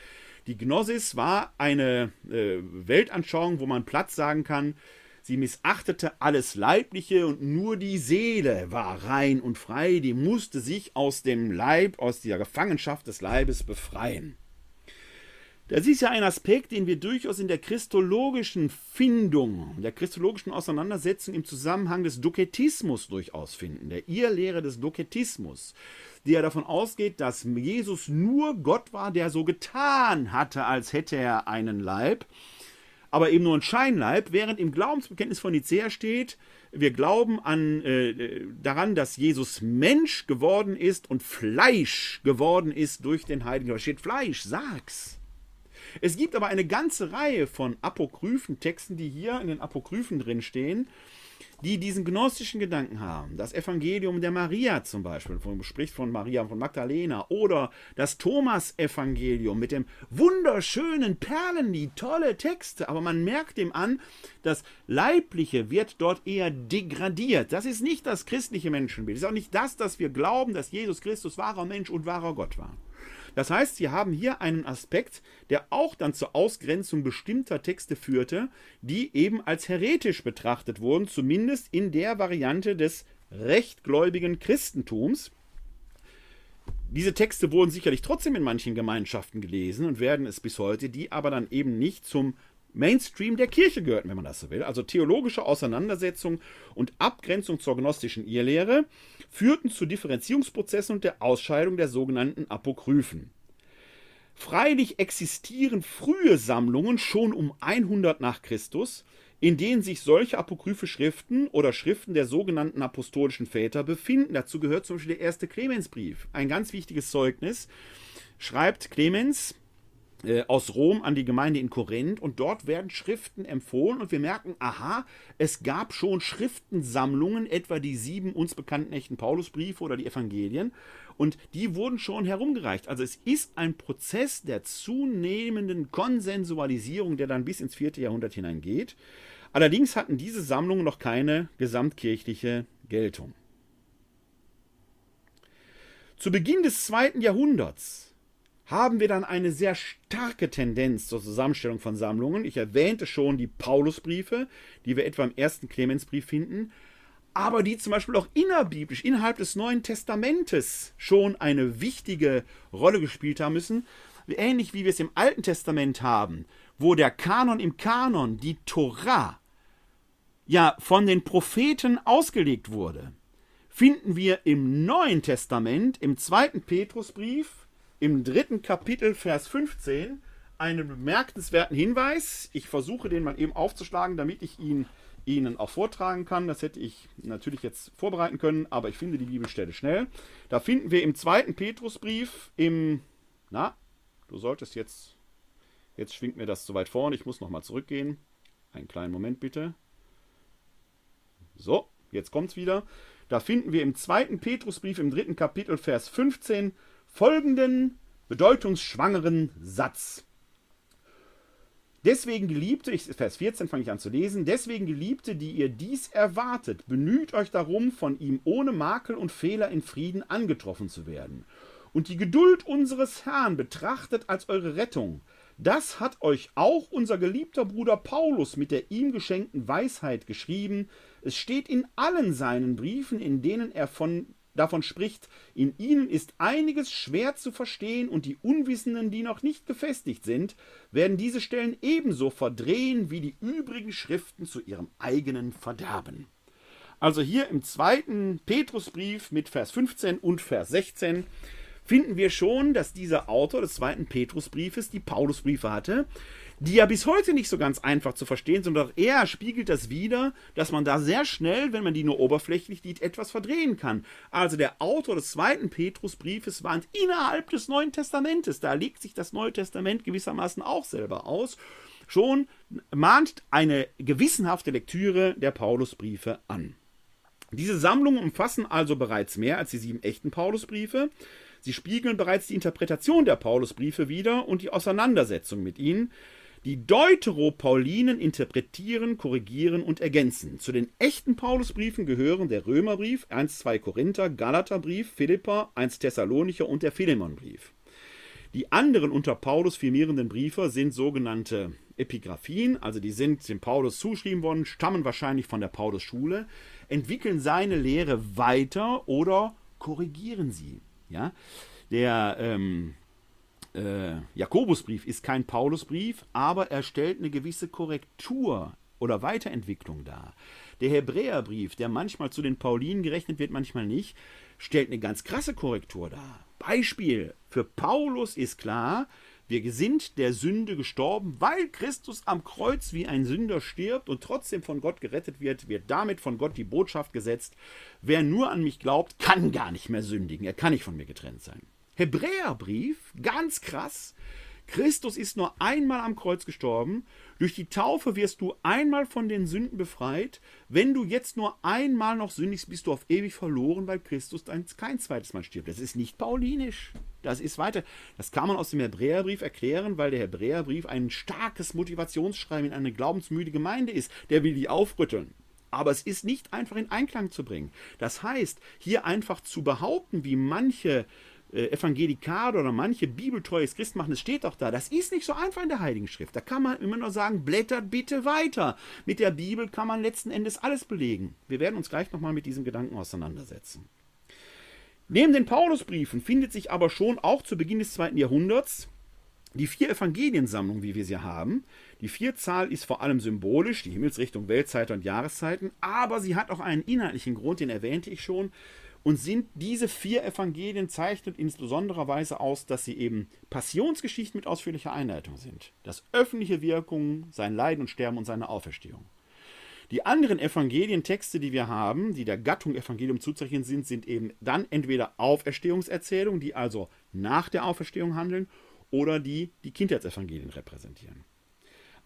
Die Gnosis war eine äh, Weltanschauung, wo man Platz sagen kann, sie missachtete alles Leibliche und nur die Seele war rein und frei, die musste sich aus dem Leib, aus dieser Gefangenschaft des Leibes befreien. Das ist ja ein Aspekt, den wir durchaus in der christologischen Findung, der christologischen Auseinandersetzung im Zusammenhang des Doketismus durchaus finden, der Irrlehre des Doketismus, die ja davon ausgeht, dass Jesus nur Gott war, der so getan hatte, als hätte er einen Leib, aber eben nur ein Scheinleib, während im Glaubensbekenntnis von Nicea steht, wir glauben an, äh, daran, dass Jesus Mensch geworden ist und Fleisch geworden ist durch den Heiligen Geist. Steht Fleisch, sag's. Es gibt aber eine ganze Reihe von apokryphen Texten, die hier in den Apokryphen drin stehen, die diesen gnostischen Gedanken haben. Das Evangelium der Maria zum Beispiel, von, spricht von Maria von Magdalena, oder das Thomas-Evangelium mit dem wunderschönen Perlenlied, tolle Texte, aber man merkt dem an, das Leibliche wird dort eher degradiert. Das ist nicht das christliche Menschenbild. Das ist auch nicht das, dass wir glauben, dass Jesus Christus wahrer Mensch und wahrer Gott war. Das heißt, Sie haben hier einen Aspekt, der auch dann zur Ausgrenzung bestimmter Texte führte, die eben als heretisch betrachtet wurden, zumindest in der Variante des rechtgläubigen Christentums. Diese Texte wurden sicherlich trotzdem in manchen Gemeinschaften gelesen und werden es bis heute, die aber dann eben nicht zum Mainstream der Kirche gehörten, wenn man das so will. Also theologische Auseinandersetzung und Abgrenzung zur gnostischen Irrlehre führten zu Differenzierungsprozessen und der Ausscheidung der sogenannten Apokryphen. Freilich existieren frühe Sammlungen schon um 100 nach Christus, in denen sich solche apokryphe Schriften oder Schriften der sogenannten apostolischen Väter befinden. Dazu gehört zum Beispiel der erste Clemensbrief. Ein ganz wichtiges Zeugnis schreibt Clemens aus Rom an die Gemeinde in Korinth und dort werden Schriften empfohlen und wir merken, aha, es gab schon Schriftensammlungen, etwa die sieben uns bekannten echten Paulusbriefe oder die Evangelien und die wurden schon herumgereicht. Also es ist ein Prozess der zunehmenden Konsensualisierung, der dann bis ins vierte Jahrhundert hineingeht. Allerdings hatten diese Sammlungen noch keine gesamtkirchliche Geltung. Zu Beginn des zweiten Jahrhunderts haben wir dann eine sehr starke Tendenz zur Zusammenstellung von Sammlungen. Ich erwähnte schon die Paulusbriefe, die wir etwa im ersten Clemensbrief finden, aber die zum Beispiel auch innerbiblisch, innerhalb des Neuen Testamentes schon eine wichtige Rolle gespielt haben müssen. Ähnlich wie wir es im Alten Testament haben, wo der Kanon im Kanon, die Torah, ja von den Propheten ausgelegt wurde, finden wir im Neuen Testament, im zweiten Petrusbrief, im dritten Kapitel, Vers 15, einen bemerkenswerten Hinweis. Ich versuche den mal eben aufzuschlagen, damit ich ihn Ihnen auch vortragen kann. Das hätte ich natürlich jetzt vorbereiten können, aber ich finde die Bibelstelle schnell. Da finden wir im zweiten Petrusbrief im, na, du solltest jetzt, jetzt schwingt mir das zu weit vorne, ich muss nochmal zurückgehen. Einen kleinen Moment bitte. So, jetzt kommt es wieder. Da finden wir im zweiten Petrusbrief im dritten Kapitel, Vers 15, folgenden bedeutungsschwangeren Satz. Deswegen Geliebte, ich, Vers 14 fange ich an zu lesen, deswegen Geliebte, die ihr dies erwartet, bemüht euch darum, von ihm ohne Makel und Fehler in Frieden angetroffen zu werden. Und die Geduld unseres Herrn betrachtet als eure Rettung. Das hat euch auch unser geliebter Bruder Paulus mit der ihm geschenkten Weisheit geschrieben. Es steht in allen seinen Briefen, in denen er von davon spricht, in ihnen ist einiges schwer zu verstehen und die Unwissenden, die noch nicht gefestigt sind, werden diese Stellen ebenso verdrehen wie die übrigen Schriften zu ihrem eigenen Verderben. Also hier im zweiten Petrusbrief mit Vers 15 und Vers 16 finden wir schon, dass dieser Autor des zweiten Petrusbriefes die Paulusbriefe hatte, die ja bis heute nicht so ganz einfach zu verstehen sind, sondern eher spiegelt das wider, dass man da sehr schnell, wenn man die nur oberflächlich liest, etwas verdrehen kann. Also der Autor des zweiten Petrusbriefes warnt innerhalb des Neuen Testamentes, da legt sich das Neue Testament gewissermaßen auch selber aus, schon mahnt eine gewissenhafte Lektüre der Paulusbriefe an. Diese Sammlungen umfassen also bereits mehr als die sieben echten Paulusbriefe. Sie spiegeln bereits die Interpretation der Paulusbriefe wider und die Auseinandersetzung mit ihnen. Die Deuteropaulinen interpretieren, korrigieren und ergänzen. Zu den echten Paulusbriefen gehören der Römerbrief, 1, 2 Korinther, Galaterbrief, Philippa, 1 Thessalonicher und der Philemonbrief. Die anderen unter Paulus firmierenden Briefe sind sogenannte Epigraphien, also die sind dem Paulus zugeschrieben worden, stammen wahrscheinlich von der Paulus-Schule, entwickeln seine Lehre weiter oder korrigieren sie. Ja? Der ähm, äh, Jakobusbrief ist kein Paulusbrief, aber er stellt eine gewisse Korrektur oder Weiterentwicklung dar. Der Hebräerbrief, der manchmal zu den Paulinen gerechnet wird, manchmal nicht, stellt eine ganz krasse Korrektur dar. Beispiel: Für Paulus ist klar, wir sind der Sünde gestorben, weil Christus am Kreuz wie ein Sünder stirbt und trotzdem von Gott gerettet wird, wird damit von Gott die Botschaft gesetzt, wer nur an mich glaubt, kann gar nicht mehr sündigen, er kann nicht von mir getrennt sein. Hebräerbrief, ganz krass. Christus ist nur einmal am Kreuz gestorben. Durch die Taufe wirst du einmal von den Sünden befreit. Wenn du jetzt nur einmal noch sündigst, bist du auf ewig verloren, weil Christus kein zweites Mal stirbt. Das ist nicht paulinisch. Das ist weiter. Das kann man aus dem Hebräerbrief erklären, weil der Hebräerbrief ein starkes Motivationsschreiben in eine glaubensmüde Gemeinde ist. Der will die aufrütteln. Aber es ist nicht einfach in Einklang zu bringen. Das heißt, hier einfach zu behaupten, wie manche äh, Evangelikade oder manche bibeltreues Christen machen, es steht doch da. Das ist nicht so einfach in der Heiligen Schrift. Da kann man immer nur sagen, blättert bitte weiter. Mit der Bibel kann man letzten Endes alles belegen. Wir werden uns gleich nochmal mit diesem Gedanken auseinandersetzen. Neben den Paulusbriefen findet sich aber schon auch zu Beginn des zweiten Jahrhunderts die vier Evangeliensammlungen, wie wir sie haben. Die Vierzahl ist vor allem symbolisch, die Himmelsrichtung, Weltzeiten und Jahreszeiten, aber sie hat auch einen inhaltlichen Grund, den erwähnte ich schon und sind diese vier Evangelien zeichnet in besonderer Weise aus, dass sie eben Passionsgeschichten mit ausführlicher Einleitung sind. Das öffentliche Wirkung, sein Leiden und Sterben und seine Auferstehung. Die anderen Evangelientexte, die wir haben, die der Gattung Evangelium zuzurechnen sind, sind eben dann entweder Auferstehungserzählungen, die also nach der Auferstehung handeln, oder die die Kindheitsevangelien repräsentieren.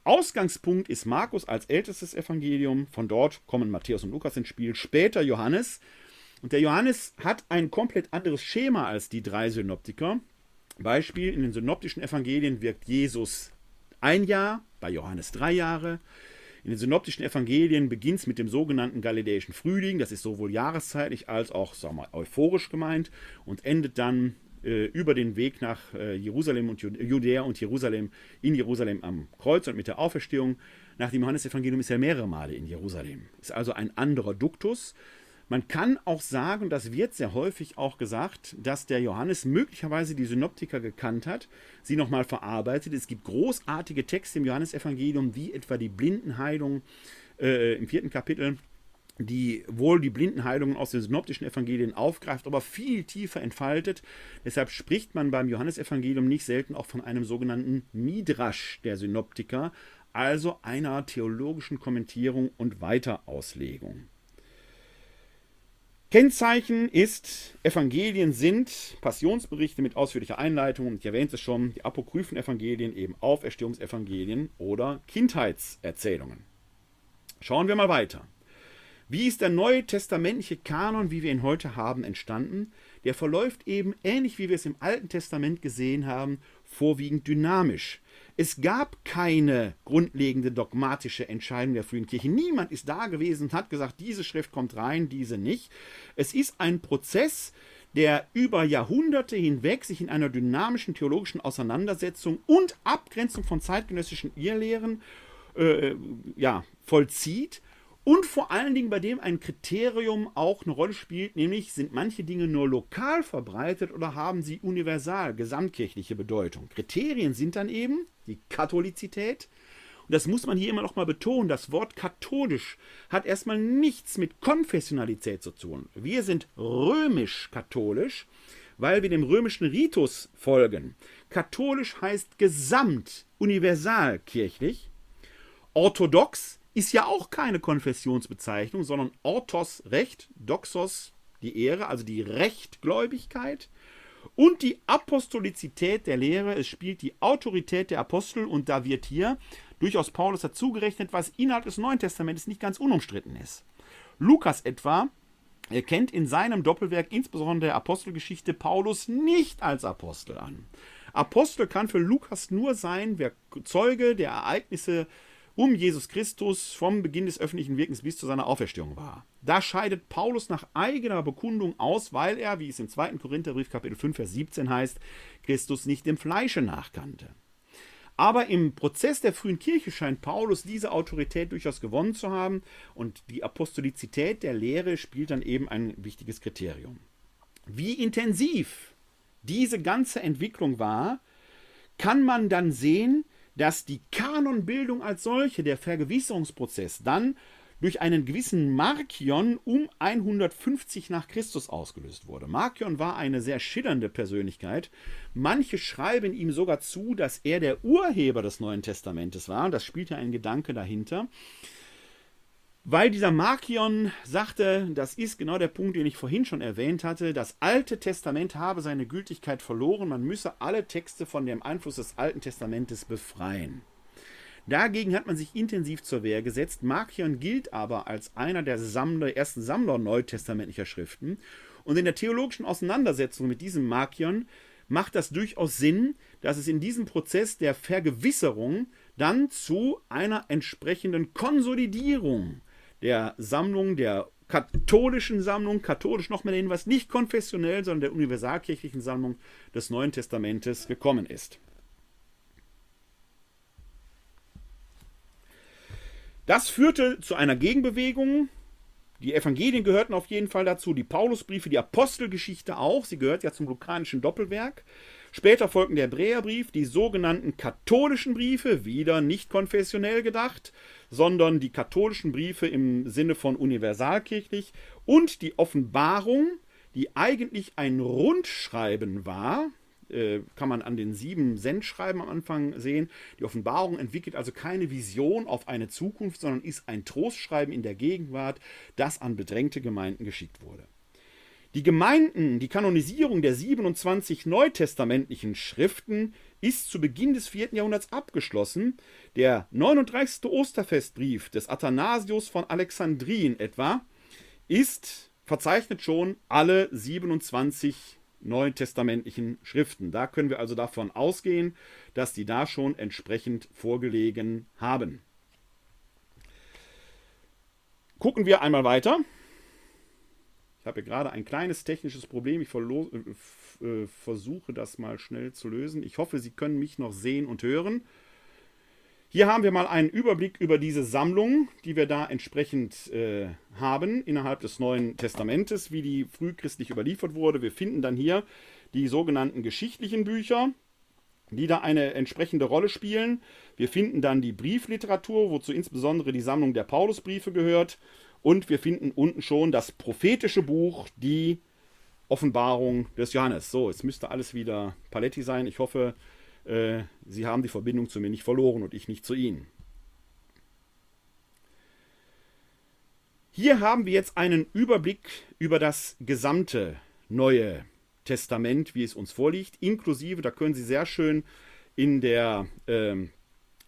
Ausgangspunkt ist Markus als ältestes Evangelium. Von dort kommen Matthäus und Lukas ins Spiel. Später Johannes, und der Johannes hat ein komplett anderes Schema als die drei Synoptiker. Beispiel, in den synoptischen Evangelien wirkt Jesus ein Jahr, bei Johannes drei Jahre. In den synoptischen Evangelien beginnt es mit dem sogenannten Galiläischen Frühling, das ist sowohl jahreszeitlich als auch sagen wir, euphorisch gemeint und endet dann äh, über den Weg nach äh, Jerusalem und Judäa und Jerusalem in Jerusalem am Kreuz und mit der Auferstehung. Nach dem Johannesevangelium ist er mehrere Male in Jerusalem. Ist also ein anderer Duktus. Man kann auch sagen, das wird sehr häufig auch gesagt, dass der Johannes möglicherweise die Synoptiker gekannt hat, sie nochmal verarbeitet. Es gibt großartige Texte im Johannesevangelium, wie etwa die Blindenheilung äh, im vierten Kapitel, die wohl die Blindenheilungen aus den synoptischen Evangelien aufgreift, aber viel tiefer entfaltet. Deshalb spricht man beim Johannesevangelium nicht selten auch von einem sogenannten Midrasch der Synoptiker, also einer theologischen Kommentierung und Weiterauslegung. Kennzeichen ist, Evangelien sind Passionsberichte mit ausführlicher Einleitung, und ich erwähnte es schon, die apokryphen Evangelien, eben Auferstehungsevangelien oder Kindheitserzählungen. Schauen wir mal weiter. Wie ist der neue testamentliche Kanon, wie wir ihn heute haben, entstanden? Der verläuft eben ähnlich wie wir es im Alten Testament gesehen haben, vorwiegend dynamisch. Es gab keine grundlegende dogmatische Entscheidung der frühen Kirche. Niemand ist da gewesen und hat gesagt, diese Schrift kommt rein, diese nicht. Es ist ein Prozess, der über Jahrhunderte hinweg sich in einer dynamischen theologischen Auseinandersetzung und Abgrenzung von zeitgenössischen Irrlehren äh, ja, vollzieht und vor allen Dingen bei dem ein Kriterium auch eine Rolle spielt, nämlich sind manche Dinge nur lokal verbreitet oder haben sie universal, gesamtkirchliche Bedeutung. Kriterien sind dann eben die Katholizität. Und das muss man hier immer noch mal betonen. Das Wort katholisch hat erstmal nichts mit Konfessionalität zu tun. Wir sind römisch-katholisch, weil wir dem römischen Ritus folgen. Katholisch heißt gesamt, universal kirchlich. Orthodox ist ja auch keine Konfessionsbezeichnung, sondern Orthos Recht, Doxos die Ehre, also die Rechtgläubigkeit und die Apostolizität der Lehre. Es spielt die Autorität der Apostel und da wird hier durchaus Paulus dazugerechnet, was innerhalb des Neuen Testamentes nicht ganz unumstritten ist. Lukas etwa erkennt in seinem Doppelwerk insbesondere der Apostelgeschichte Paulus nicht als Apostel an. Apostel kann für Lukas nur sein, wer Zeuge der Ereignisse um Jesus Christus vom Beginn des öffentlichen Wirkens bis zu seiner Auferstehung war. Da scheidet Paulus nach eigener Bekundung aus, weil er, wie es im 2. Korintherbrief Kapitel 5, Vers 17 heißt, Christus nicht dem Fleische nachkannte. Aber im Prozess der frühen Kirche scheint Paulus diese Autorität durchaus gewonnen zu haben und die Apostolizität der Lehre spielt dann eben ein wichtiges Kriterium. Wie intensiv diese ganze Entwicklung war, kann man dann sehen, dass die Kanonbildung als solche, der Vergewisserungsprozess, dann durch einen gewissen Markion um 150 nach Christus ausgelöst wurde. Markion war eine sehr schillernde Persönlichkeit. Manche schreiben ihm sogar zu, dass er der Urheber des Neuen Testamentes war. Das spielt ja ein Gedanke dahinter. Weil dieser Markion sagte, das ist genau der Punkt, den ich vorhin schon erwähnt hatte, das Alte Testament habe seine Gültigkeit verloren, man müsse alle Texte von dem Einfluss des Alten Testamentes befreien. Dagegen hat man sich intensiv zur Wehr gesetzt. Markion gilt aber als einer der Sammler, ersten Sammler neutestamentlicher Schriften. Und in der theologischen Auseinandersetzung mit diesem Markion macht das durchaus Sinn, dass es in diesem Prozess der Vergewisserung dann zu einer entsprechenden Konsolidierung der Sammlung, der katholischen Sammlung, katholisch noch mal den was nicht konfessionell, sondern der universalkirchlichen Sammlung des Neuen Testamentes gekommen ist. Das führte zu einer Gegenbewegung. Die Evangelien gehörten auf jeden Fall dazu, die Paulusbriefe, die Apostelgeschichte auch. Sie gehört ja zum lukanischen Doppelwerk. Später folgten der Hebräerbrief, die sogenannten katholischen Briefe, wieder nicht konfessionell gedacht, sondern die katholischen Briefe im Sinne von universalkirchlich und die Offenbarung, die eigentlich ein Rundschreiben war, äh, kann man an den sieben Sendschreiben am Anfang sehen. Die Offenbarung entwickelt also keine Vision auf eine Zukunft, sondern ist ein Trostschreiben in der Gegenwart, das an bedrängte Gemeinden geschickt wurde. Die Gemeinden, die Kanonisierung der 27 neutestamentlichen Schriften ist zu Beginn des 4. Jahrhunderts abgeschlossen. Der 39. Osterfestbrief des Athanasius von Alexandrien etwa ist verzeichnet schon alle 27 neutestamentlichen Schriften. Da können wir also davon ausgehen, dass die da schon entsprechend vorgelegen haben. Gucken wir einmal weiter. Ich habe gerade ein kleines technisches Problem. Ich äh, äh, versuche das mal schnell zu lösen. Ich hoffe, Sie können mich noch sehen und hören. Hier haben wir mal einen Überblick über diese Sammlung, die wir da entsprechend äh, haben innerhalb des Neuen Testamentes, wie die frühchristlich überliefert wurde. Wir finden dann hier die sogenannten geschichtlichen Bücher, die da eine entsprechende Rolle spielen. Wir finden dann die Briefliteratur, wozu insbesondere die Sammlung der Paulusbriefe gehört. Und wir finden unten schon das prophetische Buch, die Offenbarung des Johannes. So, jetzt müsste alles wieder Paletti sein. Ich hoffe, äh, Sie haben die Verbindung zu mir nicht verloren und ich nicht zu Ihnen. Hier haben wir jetzt einen Überblick über das gesamte Neue Testament, wie es uns vorliegt, inklusive, da können Sie sehr schön in der ähm,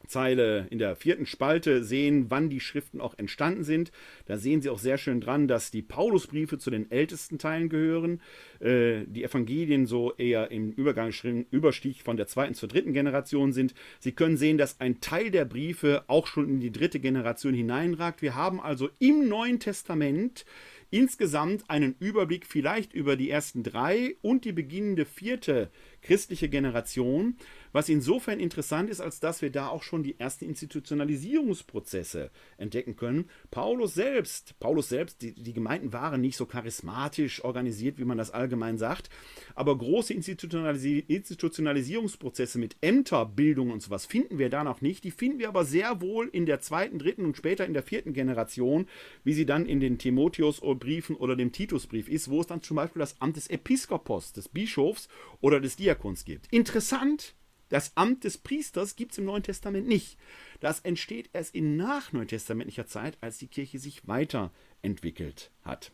Zeile in der vierten Spalte sehen, wann die Schriften auch entstanden sind. Da sehen Sie auch sehr schön dran, dass die Paulusbriefe zu den ältesten Teilen gehören, äh, die Evangelien so eher im Übergang, Überstieg von der zweiten zur dritten Generation sind. Sie können sehen, dass ein Teil der Briefe auch schon in die dritte Generation hineinragt. Wir haben also im Neuen Testament insgesamt einen Überblick vielleicht über die ersten drei und die beginnende vierte christliche Generation was insofern interessant ist, als dass wir da auch schon die ersten Institutionalisierungsprozesse entdecken können. Paulus selbst, Paulus selbst, die, die Gemeinden waren nicht so charismatisch organisiert, wie man das allgemein sagt, aber große Institutionalis Institutionalisierungsprozesse mit Ämterbildung und sowas finden wir da noch nicht. Die finden wir aber sehr wohl in der zweiten, dritten und später in der vierten Generation, wie sie dann in den Timotheus-Briefen oder dem Titusbrief ist, wo es dann zum Beispiel das Amt des Episkopos, des Bischofs oder des Diakons gibt. Interessant, das Amt des Priesters gibt es im Neuen Testament nicht. Das entsteht erst in nachneutestamentlicher Zeit, als die Kirche sich weiterentwickelt hat.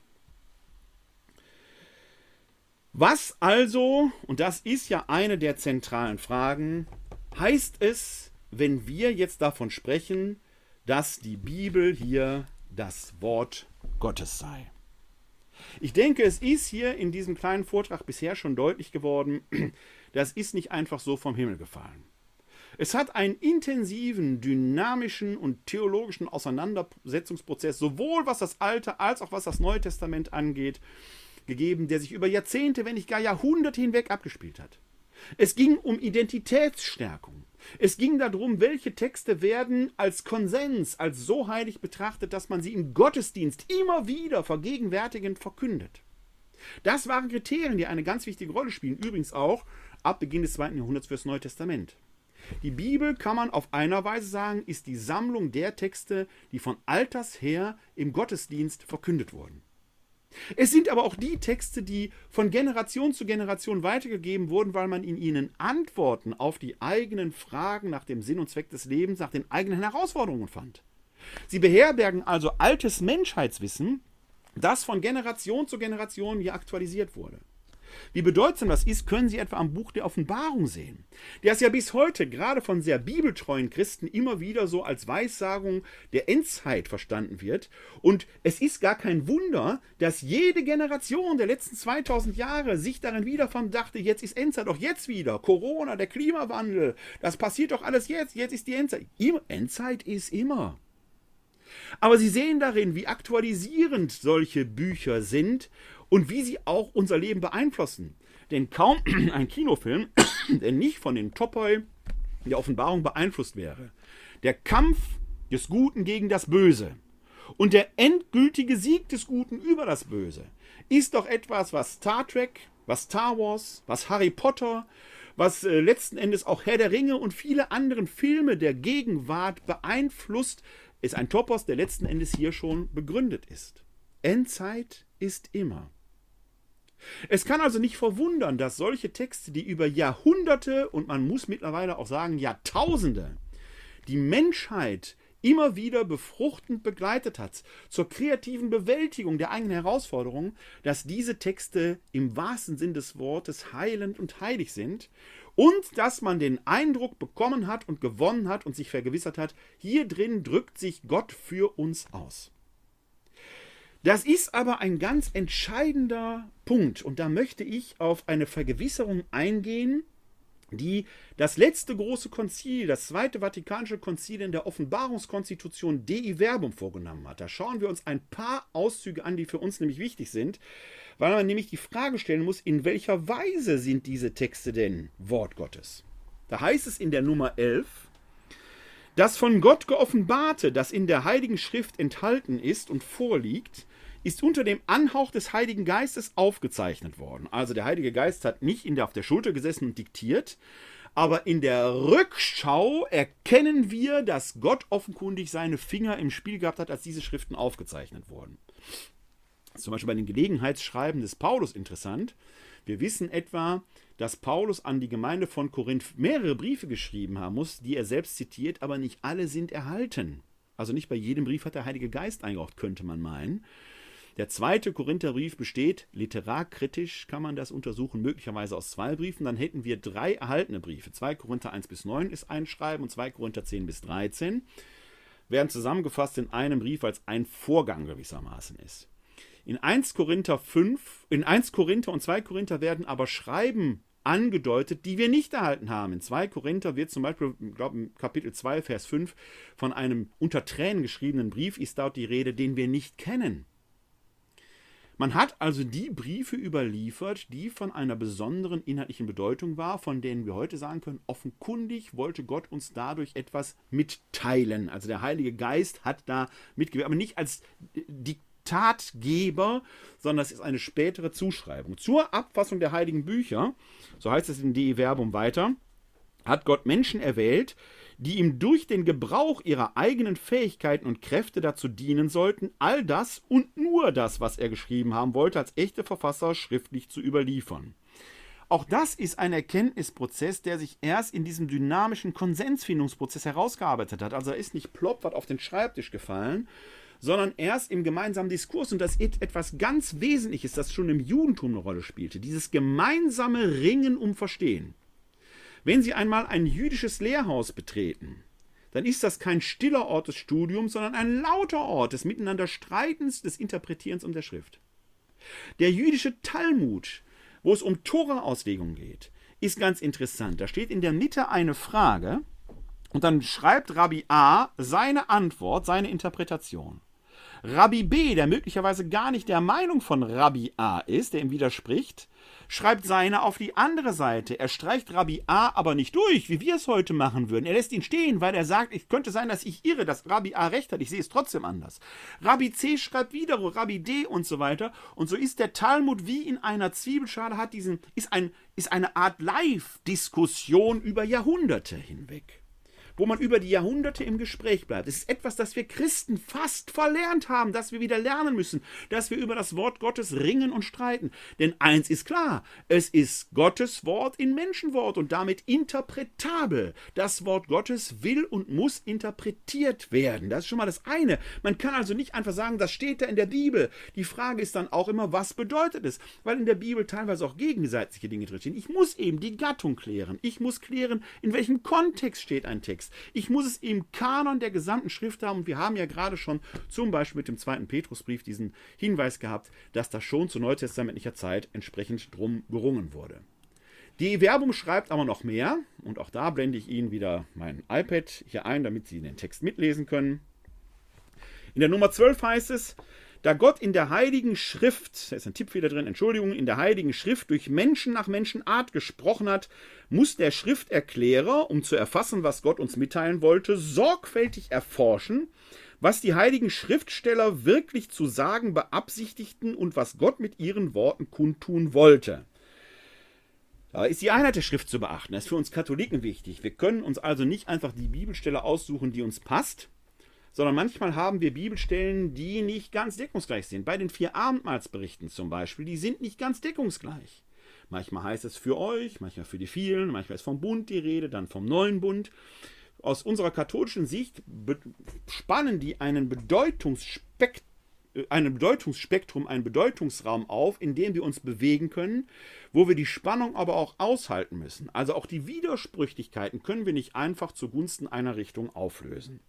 Was also, und das ist ja eine der zentralen Fragen, heißt es, wenn wir jetzt davon sprechen, dass die Bibel hier das Wort Gottes sei? Ich denke, es ist hier in diesem kleinen Vortrag bisher schon deutlich geworden, das ist nicht einfach so vom Himmel gefallen. Es hat einen intensiven, dynamischen und theologischen Auseinandersetzungsprozess, sowohl was das Alte als auch was das Neue Testament angeht, gegeben, der sich über Jahrzehnte, wenn nicht gar Jahrhunderte hinweg abgespielt hat. Es ging um Identitätsstärkung. Es ging darum, welche Texte werden als Konsens, als so heilig betrachtet, dass man sie im Gottesdienst immer wieder vergegenwärtigend verkündet. Das waren Kriterien, die eine ganz wichtige Rolle spielen. Übrigens auch ab Beginn des zweiten Jahrhunderts fürs Neue Testament. Die Bibel, kann man auf einer Weise sagen, ist die Sammlung der Texte, die von alters her im Gottesdienst verkündet wurden. Es sind aber auch die Texte, die von Generation zu Generation weitergegeben wurden, weil man in ihnen Antworten auf die eigenen Fragen nach dem Sinn und Zweck des Lebens, nach den eigenen Herausforderungen fand. Sie beherbergen also altes Menschheitswissen, das von Generation zu Generation hier aktualisiert wurde. Wie bedeutsam das ist, können Sie etwa am Buch der Offenbarung sehen, das ja bis heute gerade von sehr bibeltreuen Christen immer wieder so als Weissagung der Endzeit verstanden wird. Und es ist gar kein Wunder, dass jede Generation der letzten 2000 Jahre sich darin wiederfand, dachte, jetzt ist Endzeit, doch jetzt wieder. Corona, der Klimawandel, das passiert doch alles jetzt, jetzt ist die Endzeit. Endzeit ist immer. Aber Sie sehen darin, wie aktualisierend solche Bücher sind und wie sie auch unser Leben beeinflussen. Denn kaum ein Kinofilm, der nicht von den Topoi der Offenbarung beeinflusst wäre. Der Kampf des Guten gegen das Böse und der endgültige Sieg des Guten über das Böse ist doch etwas, was Star Trek, was Star Wars, was Harry Potter, was äh, letzten Endes auch Herr der Ringe und viele andere Filme der Gegenwart beeinflusst, ist ein Topos, der letzten Endes hier schon begründet ist. Endzeit ist immer. Es kann also nicht verwundern, dass solche Texte, die über Jahrhunderte und man muss mittlerweile auch sagen Jahrtausende die Menschheit immer wieder befruchtend begleitet hat zur kreativen Bewältigung der eigenen Herausforderungen, dass diese Texte im wahrsten Sinn des Wortes heilend und heilig sind und dass man den Eindruck bekommen hat und gewonnen hat und sich vergewissert hat, hier drin drückt sich Gott für uns aus. Das ist aber ein ganz entscheidender Punkt und da möchte ich auf eine Vergewisserung eingehen, die das letzte große Konzil, das zweite Vatikanische Konzil in der Offenbarungskonstitution Dei Verbum vorgenommen hat. Da schauen wir uns ein paar Auszüge an, die für uns nämlich wichtig sind, weil man nämlich die Frage stellen muss, in welcher Weise sind diese Texte denn Wort Gottes? Da heißt es in der Nummer 11, das von Gott geoffenbarte, das in der Heiligen Schrift enthalten ist und vorliegt, ist unter dem Anhauch des Heiligen Geistes aufgezeichnet worden. Also der Heilige Geist hat nicht der, auf der Schulter gesessen und diktiert, aber in der Rückschau erkennen wir, dass Gott offenkundig seine Finger im Spiel gehabt hat, als diese Schriften aufgezeichnet wurden. Das ist zum Beispiel bei den Gelegenheitsschreiben des Paulus interessant. Wir wissen etwa, dass Paulus an die Gemeinde von Korinth mehrere Briefe geschrieben haben muss, die er selbst zitiert, aber nicht alle sind erhalten. Also nicht bei jedem Brief hat der Heilige Geist eingehaucht, könnte man meinen. Der zweite Korintherbrief besteht, literarkritisch kann man das untersuchen, möglicherweise aus zwei Briefen. Dann hätten wir drei erhaltene Briefe. 2 Korinther 1 bis 9 ist ein Schreiben und 2 Korinther 10 bis 13. Werden zusammengefasst in einem Brief, als ein Vorgang gewissermaßen ist. In 1 Korinther 5, in 1 Korinther und 2 Korinther werden aber Schreiben angedeutet, die wir nicht erhalten haben. In 2 Korinther wird zum Beispiel, ich glaube, im Kapitel 2, Vers 5 von einem unter Tränen geschriebenen Brief ist dort die Rede, den wir nicht kennen. Man hat also die Briefe überliefert, die von einer besonderen inhaltlichen Bedeutung war, von denen wir heute sagen können, offenkundig wollte Gott uns dadurch etwas mitteilen. Also der Heilige Geist hat da mitgewirkt, aber nicht als Diktatgeber, sondern das ist eine spätere Zuschreibung. Zur Abfassung der heiligen Bücher, so heißt es in De Verbum weiter, hat Gott Menschen erwählt, die ihm durch den Gebrauch ihrer eigenen Fähigkeiten und Kräfte dazu dienen sollten, all das und nur das, was er geschrieben haben wollte, als echte Verfasser schriftlich zu überliefern. Auch das ist ein Erkenntnisprozess, der sich erst in diesem dynamischen Konsensfindungsprozess herausgearbeitet hat. Also er ist nicht plopp was auf den Schreibtisch gefallen, sondern erst im gemeinsamen Diskurs. Und das ist etwas ganz Wesentliches, das schon im Judentum eine Rolle spielte. Dieses gemeinsame Ringen um Verstehen. Wenn Sie einmal ein jüdisches Lehrhaus betreten, dann ist das kein stiller Ort des Studiums, sondern ein lauter Ort des Miteinanderstreitens, des Interpretierens um der Schrift. Der jüdische Talmud, wo es um Tora-Auslegung geht, ist ganz interessant. Da steht in der Mitte eine Frage und dann schreibt Rabbi A seine Antwort, seine Interpretation. Rabbi B, der möglicherweise gar nicht der Meinung von Rabbi A ist, der ihm widerspricht, schreibt seine auf die andere Seite. Er streicht Rabbi A aber nicht durch, wie wir es heute machen würden. Er lässt ihn stehen, weil er sagt, es könnte sein, dass ich irre, dass Rabbi A recht hat. Ich sehe es trotzdem anders. Rabbi C schreibt wieder Rabbi D und so weiter. Und so ist der Talmud wie in einer Zwiebelschale, hat diesen, ist, ein, ist eine Art Live-Diskussion über Jahrhunderte hinweg wo man über die Jahrhunderte im Gespräch bleibt. Es ist etwas, das wir Christen fast verlernt haben, das wir wieder lernen müssen, dass wir über das Wort Gottes ringen und streiten. Denn eins ist klar, es ist Gottes Wort in Menschenwort und damit interpretabel. Das Wort Gottes will und muss interpretiert werden. Das ist schon mal das eine. Man kann also nicht einfach sagen, das steht da in der Bibel. Die Frage ist dann auch immer, was bedeutet es? Weil in der Bibel teilweise auch gegenseitige Dinge drinstehen. Ich muss eben die Gattung klären. Ich muss klären, in welchem Kontext steht ein Text. Text. Ich muss es im Kanon der gesamten Schrift haben. Und wir haben ja gerade schon zum Beispiel mit dem zweiten Petrusbrief diesen Hinweis gehabt, dass da schon zu neutestamentlicher Zeit entsprechend drum gerungen wurde. Die Werbung schreibt aber noch mehr. Und auch da blende ich Ihnen wieder mein iPad hier ein, damit Sie den Text mitlesen können. In der Nummer 12 heißt es, da Gott in der heiligen Schrift, da ist ein Tippfehler drin, Entschuldigung, in der heiligen Schrift durch Menschen nach Menschenart gesprochen hat, muss der Schrifterklärer, um zu erfassen, was Gott uns mitteilen wollte, sorgfältig erforschen, was die heiligen Schriftsteller wirklich zu sagen beabsichtigten und was Gott mit ihren Worten kundtun wollte. Da ist die Einheit der Schrift zu beachten. Das ist für uns Katholiken wichtig. Wir können uns also nicht einfach die Bibelstelle aussuchen, die uns passt, sondern manchmal haben wir Bibelstellen, die nicht ganz deckungsgleich sind. Bei den vier Abendmahlsberichten zum Beispiel, die sind nicht ganz deckungsgleich. Manchmal heißt es für euch, manchmal für die vielen, manchmal ist vom Bund die Rede, dann vom neuen Bund. Aus unserer katholischen Sicht spannen die einen Bedeutungsspektrum ein Bedeutungsspektrum, einen Bedeutungsraum auf, in dem wir uns bewegen können, wo wir die Spannung aber auch aushalten müssen. Also auch die Widersprüchlichkeiten können wir nicht einfach zugunsten einer Richtung auflösen.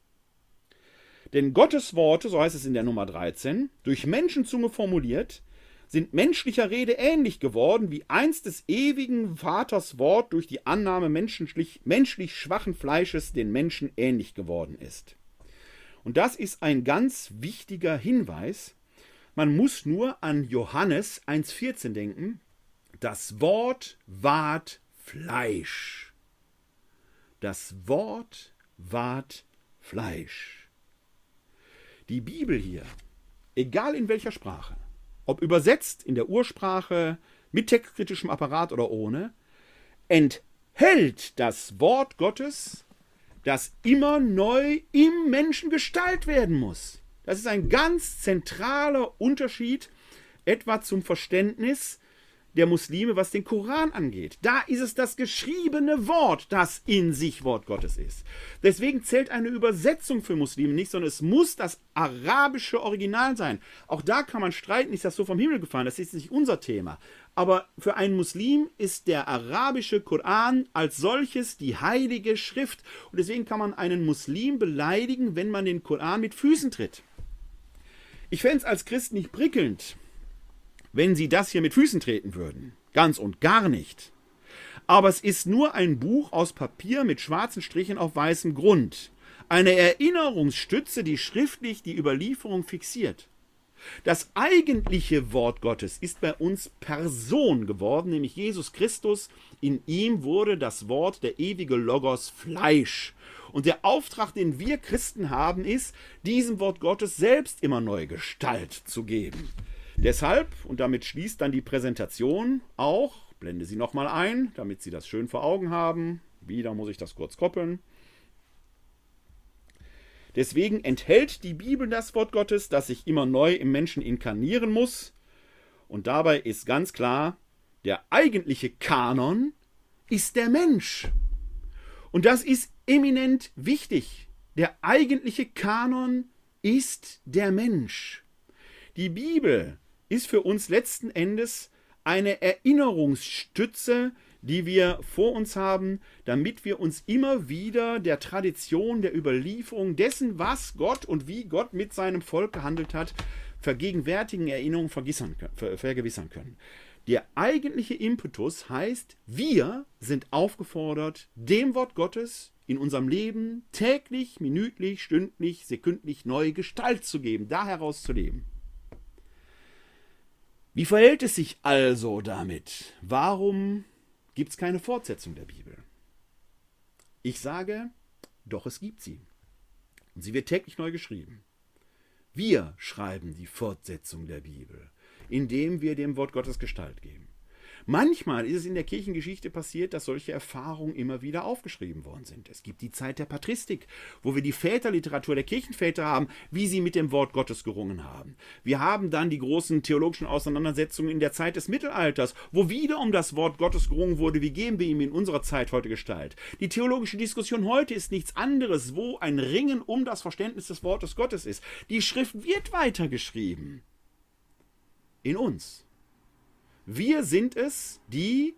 Denn Gottes Worte, so heißt es in der Nummer 13, durch Menschenzunge formuliert, sind menschlicher Rede ähnlich geworden, wie einst des ewigen Vaters Wort durch die Annahme menschlich, menschlich schwachen Fleisches den Menschen ähnlich geworden ist. Und das ist ein ganz wichtiger Hinweis. Man muss nur an Johannes 1,14 denken. Das Wort ward Fleisch. Das Wort ward Fleisch. Die Bibel hier, egal in welcher Sprache, ob übersetzt in der Ursprache, mit textkritischem Apparat oder ohne, enthält das Wort Gottes, das immer neu im Menschen Gestalt werden muss. Das ist ein ganz zentraler Unterschied etwa zum Verständnis der Muslime, was den Koran angeht. Da ist es das geschriebene Wort, das in sich Wort Gottes ist. Deswegen zählt eine Übersetzung für Muslime nicht, sondern es muss das arabische Original sein. Auch da kann man streiten, ist das so vom Himmel gefallen, das ist nicht unser Thema. Aber für einen Muslim ist der arabische Koran als solches die heilige Schrift. Und deswegen kann man einen Muslim beleidigen, wenn man den Koran mit Füßen tritt. Ich fände es als Christ nicht prickelnd, wenn sie das hier mit Füßen treten würden. Ganz und gar nicht. Aber es ist nur ein Buch aus Papier mit schwarzen Strichen auf weißem Grund. Eine Erinnerungsstütze, die schriftlich die Überlieferung fixiert. Das eigentliche Wort Gottes ist bei uns Person geworden, nämlich Jesus Christus. In ihm wurde das Wort, der ewige Logos, Fleisch. Und der Auftrag, den wir Christen haben, ist, diesem Wort Gottes selbst immer neue Gestalt zu geben. Deshalb, und damit schließt dann die Präsentation auch, blende sie nochmal ein, damit Sie das schön vor Augen haben. Wieder muss ich das kurz koppeln. Deswegen enthält die Bibel das Wort Gottes, das sich immer neu im Menschen inkarnieren muss. Und dabei ist ganz klar, der eigentliche Kanon ist der Mensch. Und das ist eminent wichtig. Der eigentliche Kanon ist der Mensch. Die Bibel ist für uns letzten Endes eine Erinnerungsstütze, die wir vor uns haben, damit wir uns immer wieder der Tradition, der Überlieferung dessen, was Gott und wie Gott mit seinem Volk gehandelt hat, vergegenwärtigen, Erinnerungen vergewissern können. Der eigentliche Impetus heißt, wir sind aufgefordert, dem Wort Gottes in unserem Leben täglich, minütlich, stündlich, sekündlich neue Gestalt zu geben, da heraus zu leben. Wie verhält es sich also damit? Warum gibt es keine Fortsetzung der Bibel. Ich sage, doch es gibt sie. Und sie wird täglich neu geschrieben. Wir schreiben die Fortsetzung der Bibel, indem wir dem Wort Gottes Gestalt geben. Manchmal ist es in der Kirchengeschichte passiert, dass solche Erfahrungen immer wieder aufgeschrieben worden sind. Es gibt die Zeit der Patristik, wo wir die Väterliteratur der Kirchenväter haben, wie sie mit dem Wort Gottes gerungen haben. Wir haben dann die großen theologischen Auseinandersetzungen in der Zeit des Mittelalters, wo wieder um das Wort Gottes gerungen wurde, wie geben wir ihm in unserer Zeit heute Gestalt. Die theologische Diskussion heute ist nichts anderes, wo ein Ringen um das Verständnis des Wortes Gottes ist. Die Schrift wird weitergeschrieben. In uns. Wir sind es, die,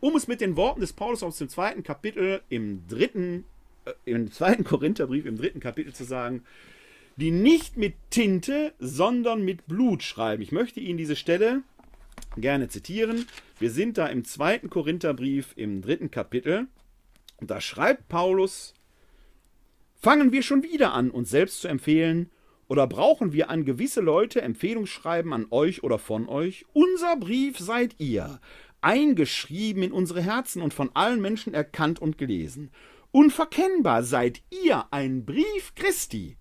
um es mit den Worten des Paulus aus dem zweiten Kapitel im dritten, äh, im zweiten Korintherbrief im dritten Kapitel zu sagen, die nicht mit Tinte, sondern mit Blut schreiben. Ich möchte Ihnen diese Stelle gerne zitieren. Wir sind da im zweiten Korintherbrief im dritten Kapitel. Und da schreibt Paulus, fangen wir schon wieder an, uns selbst zu empfehlen, oder brauchen wir an gewisse Leute Empfehlungsschreiben an euch oder von euch? Unser Brief seid ihr, eingeschrieben in unsere Herzen und von allen Menschen erkannt und gelesen. Unverkennbar seid ihr ein Brief Christi,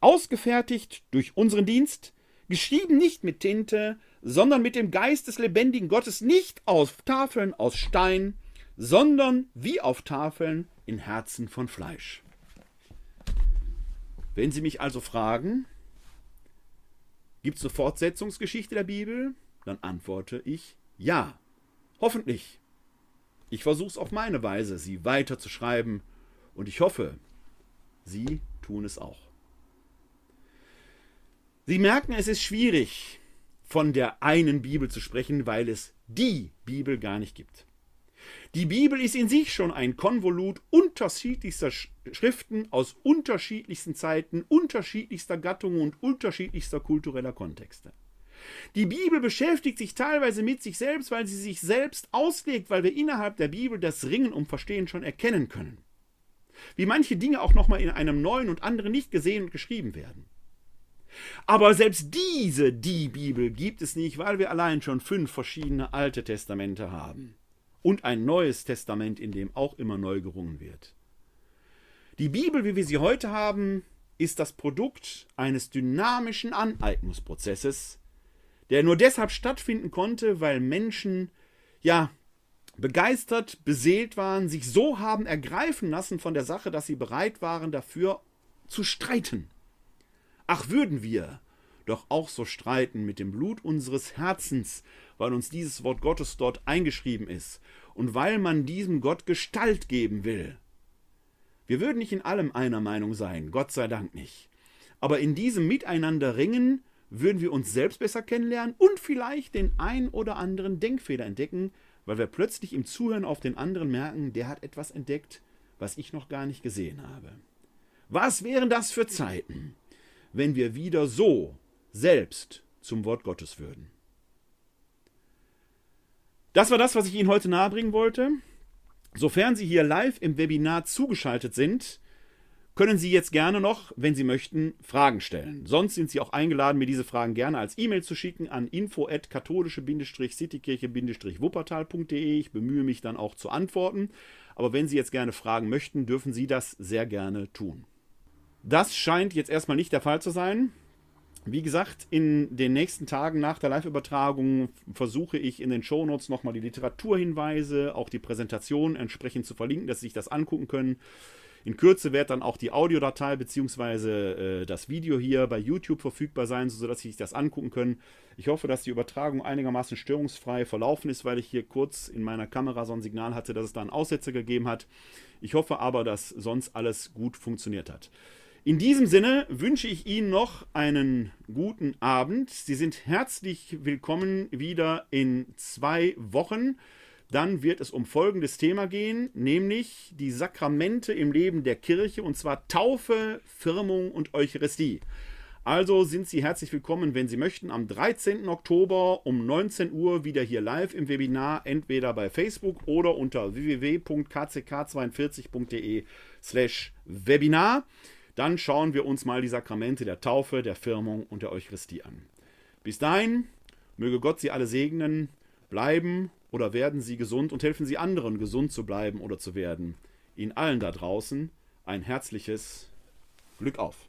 ausgefertigt durch unseren Dienst, geschrieben nicht mit Tinte, sondern mit dem Geist des lebendigen Gottes, nicht auf Tafeln aus Stein, sondern wie auf Tafeln in Herzen von Fleisch. Wenn Sie mich also fragen, gibt es eine Fortsetzungsgeschichte der Bibel? Dann antworte ich ja. Hoffentlich. Ich versuche es auf meine Weise, sie weiter zu schreiben und ich hoffe, Sie tun es auch. Sie merken, es ist schwierig, von der einen Bibel zu sprechen, weil es die Bibel gar nicht gibt. Die Bibel ist in sich schon ein Konvolut unterschiedlichster Schriften aus unterschiedlichsten Zeiten, unterschiedlichster Gattungen und unterschiedlichster kultureller Kontexte. Die Bibel beschäftigt sich teilweise mit sich selbst, weil sie sich selbst auslegt, weil wir innerhalb der Bibel das Ringen um Verstehen schon erkennen können. Wie manche Dinge auch nochmal in einem neuen und anderen nicht gesehen und geschrieben werden. Aber selbst diese, die Bibel, gibt es nicht, weil wir allein schon fünf verschiedene Alte Testamente haben und ein neues Testament, in dem auch immer neu gerungen wird. Die Bibel, wie wir sie heute haben, ist das Produkt eines dynamischen Aneignungsprozesses, der nur deshalb stattfinden konnte, weil Menschen, ja, begeistert, beseelt waren, sich so haben ergreifen lassen von der Sache, dass sie bereit waren, dafür zu streiten. Ach, würden wir doch auch so streiten mit dem Blut unseres Herzens, weil uns dieses Wort Gottes dort eingeschrieben ist und weil man diesem Gott Gestalt geben will. Wir würden nicht in allem einer Meinung sein, Gott sei Dank nicht. Aber in diesem Miteinander ringen würden wir uns selbst besser kennenlernen und vielleicht den ein oder anderen Denkfehler entdecken, weil wir plötzlich im Zuhören auf den anderen merken, der hat etwas entdeckt, was ich noch gar nicht gesehen habe. Was wären das für Zeiten, wenn wir wieder so selbst zum Wort Gottes würden? Das war das, was ich Ihnen heute nahebringen wollte. Sofern Sie hier live im Webinar zugeschaltet sind, können Sie jetzt gerne noch, wenn Sie möchten, Fragen stellen. Sonst sind Sie auch eingeladen, mir diese Fragen gerne als E-Mail zu schicken an info@katholische-citykirche-wuppertal.de. Ich bemühe mich dann auch zu antworten. Aber wenn Sie jetzt gerne fragen möchten, dürfen Sie das sehr gerne tun. Das scheint jetzt erstmal nicht der Fall zu sein. Wie gesagt, in den nächsten Tagen nach der Live-Übertragung versuche ich in den Shownotes nochmal die Literaturhinweise, auch die Präsentation entsprechend zu verlinken, dass Sie sich das angucken können. In Kürze wird dann auch die Audiodatei bzw. Äh, das Video hier bei YouTube verfügbar sein, sodass Sie sich das angucken können. Ich hoffe, dass die Übertragung einigermaßen störungsfrei verlaufen ist, weil ich hier kurz in meiner Kamera so ein Signal hatte, dass es da einen Aussetzer gegeben hat. Ich hoffe aber, dass sonst alles gut funktioniert hat. In diesem Sinne wünsche ich Ihnen noch einen guten Abend. Sie sind herzlich willkommen wieder in zwei Wochen. Dann wird es um folgendes Thema gehen, nämlich die Sakramente im Leben der Kirche, und zwar Taufe, Firmung und Eucharistie. Also sind Sie herzlich willkommen, wenn Sie möchten, am 13. Oktober um 19 Uhr wieder hier live im Webinar, entweder bei Facebook oder unter www.kck42.de slash Webinar. Dann schauen wir uns mal die Sakramente der Taufe, der Firmung und der Eucharistie an. Bis dahin, möge Gott Sie alle segnen, bleiben oder werden Sie gesund und helfen Sie anderen, gesund zu bleiben oder zu werden. Ihnen allen da draußen ein herzliches Glück auf.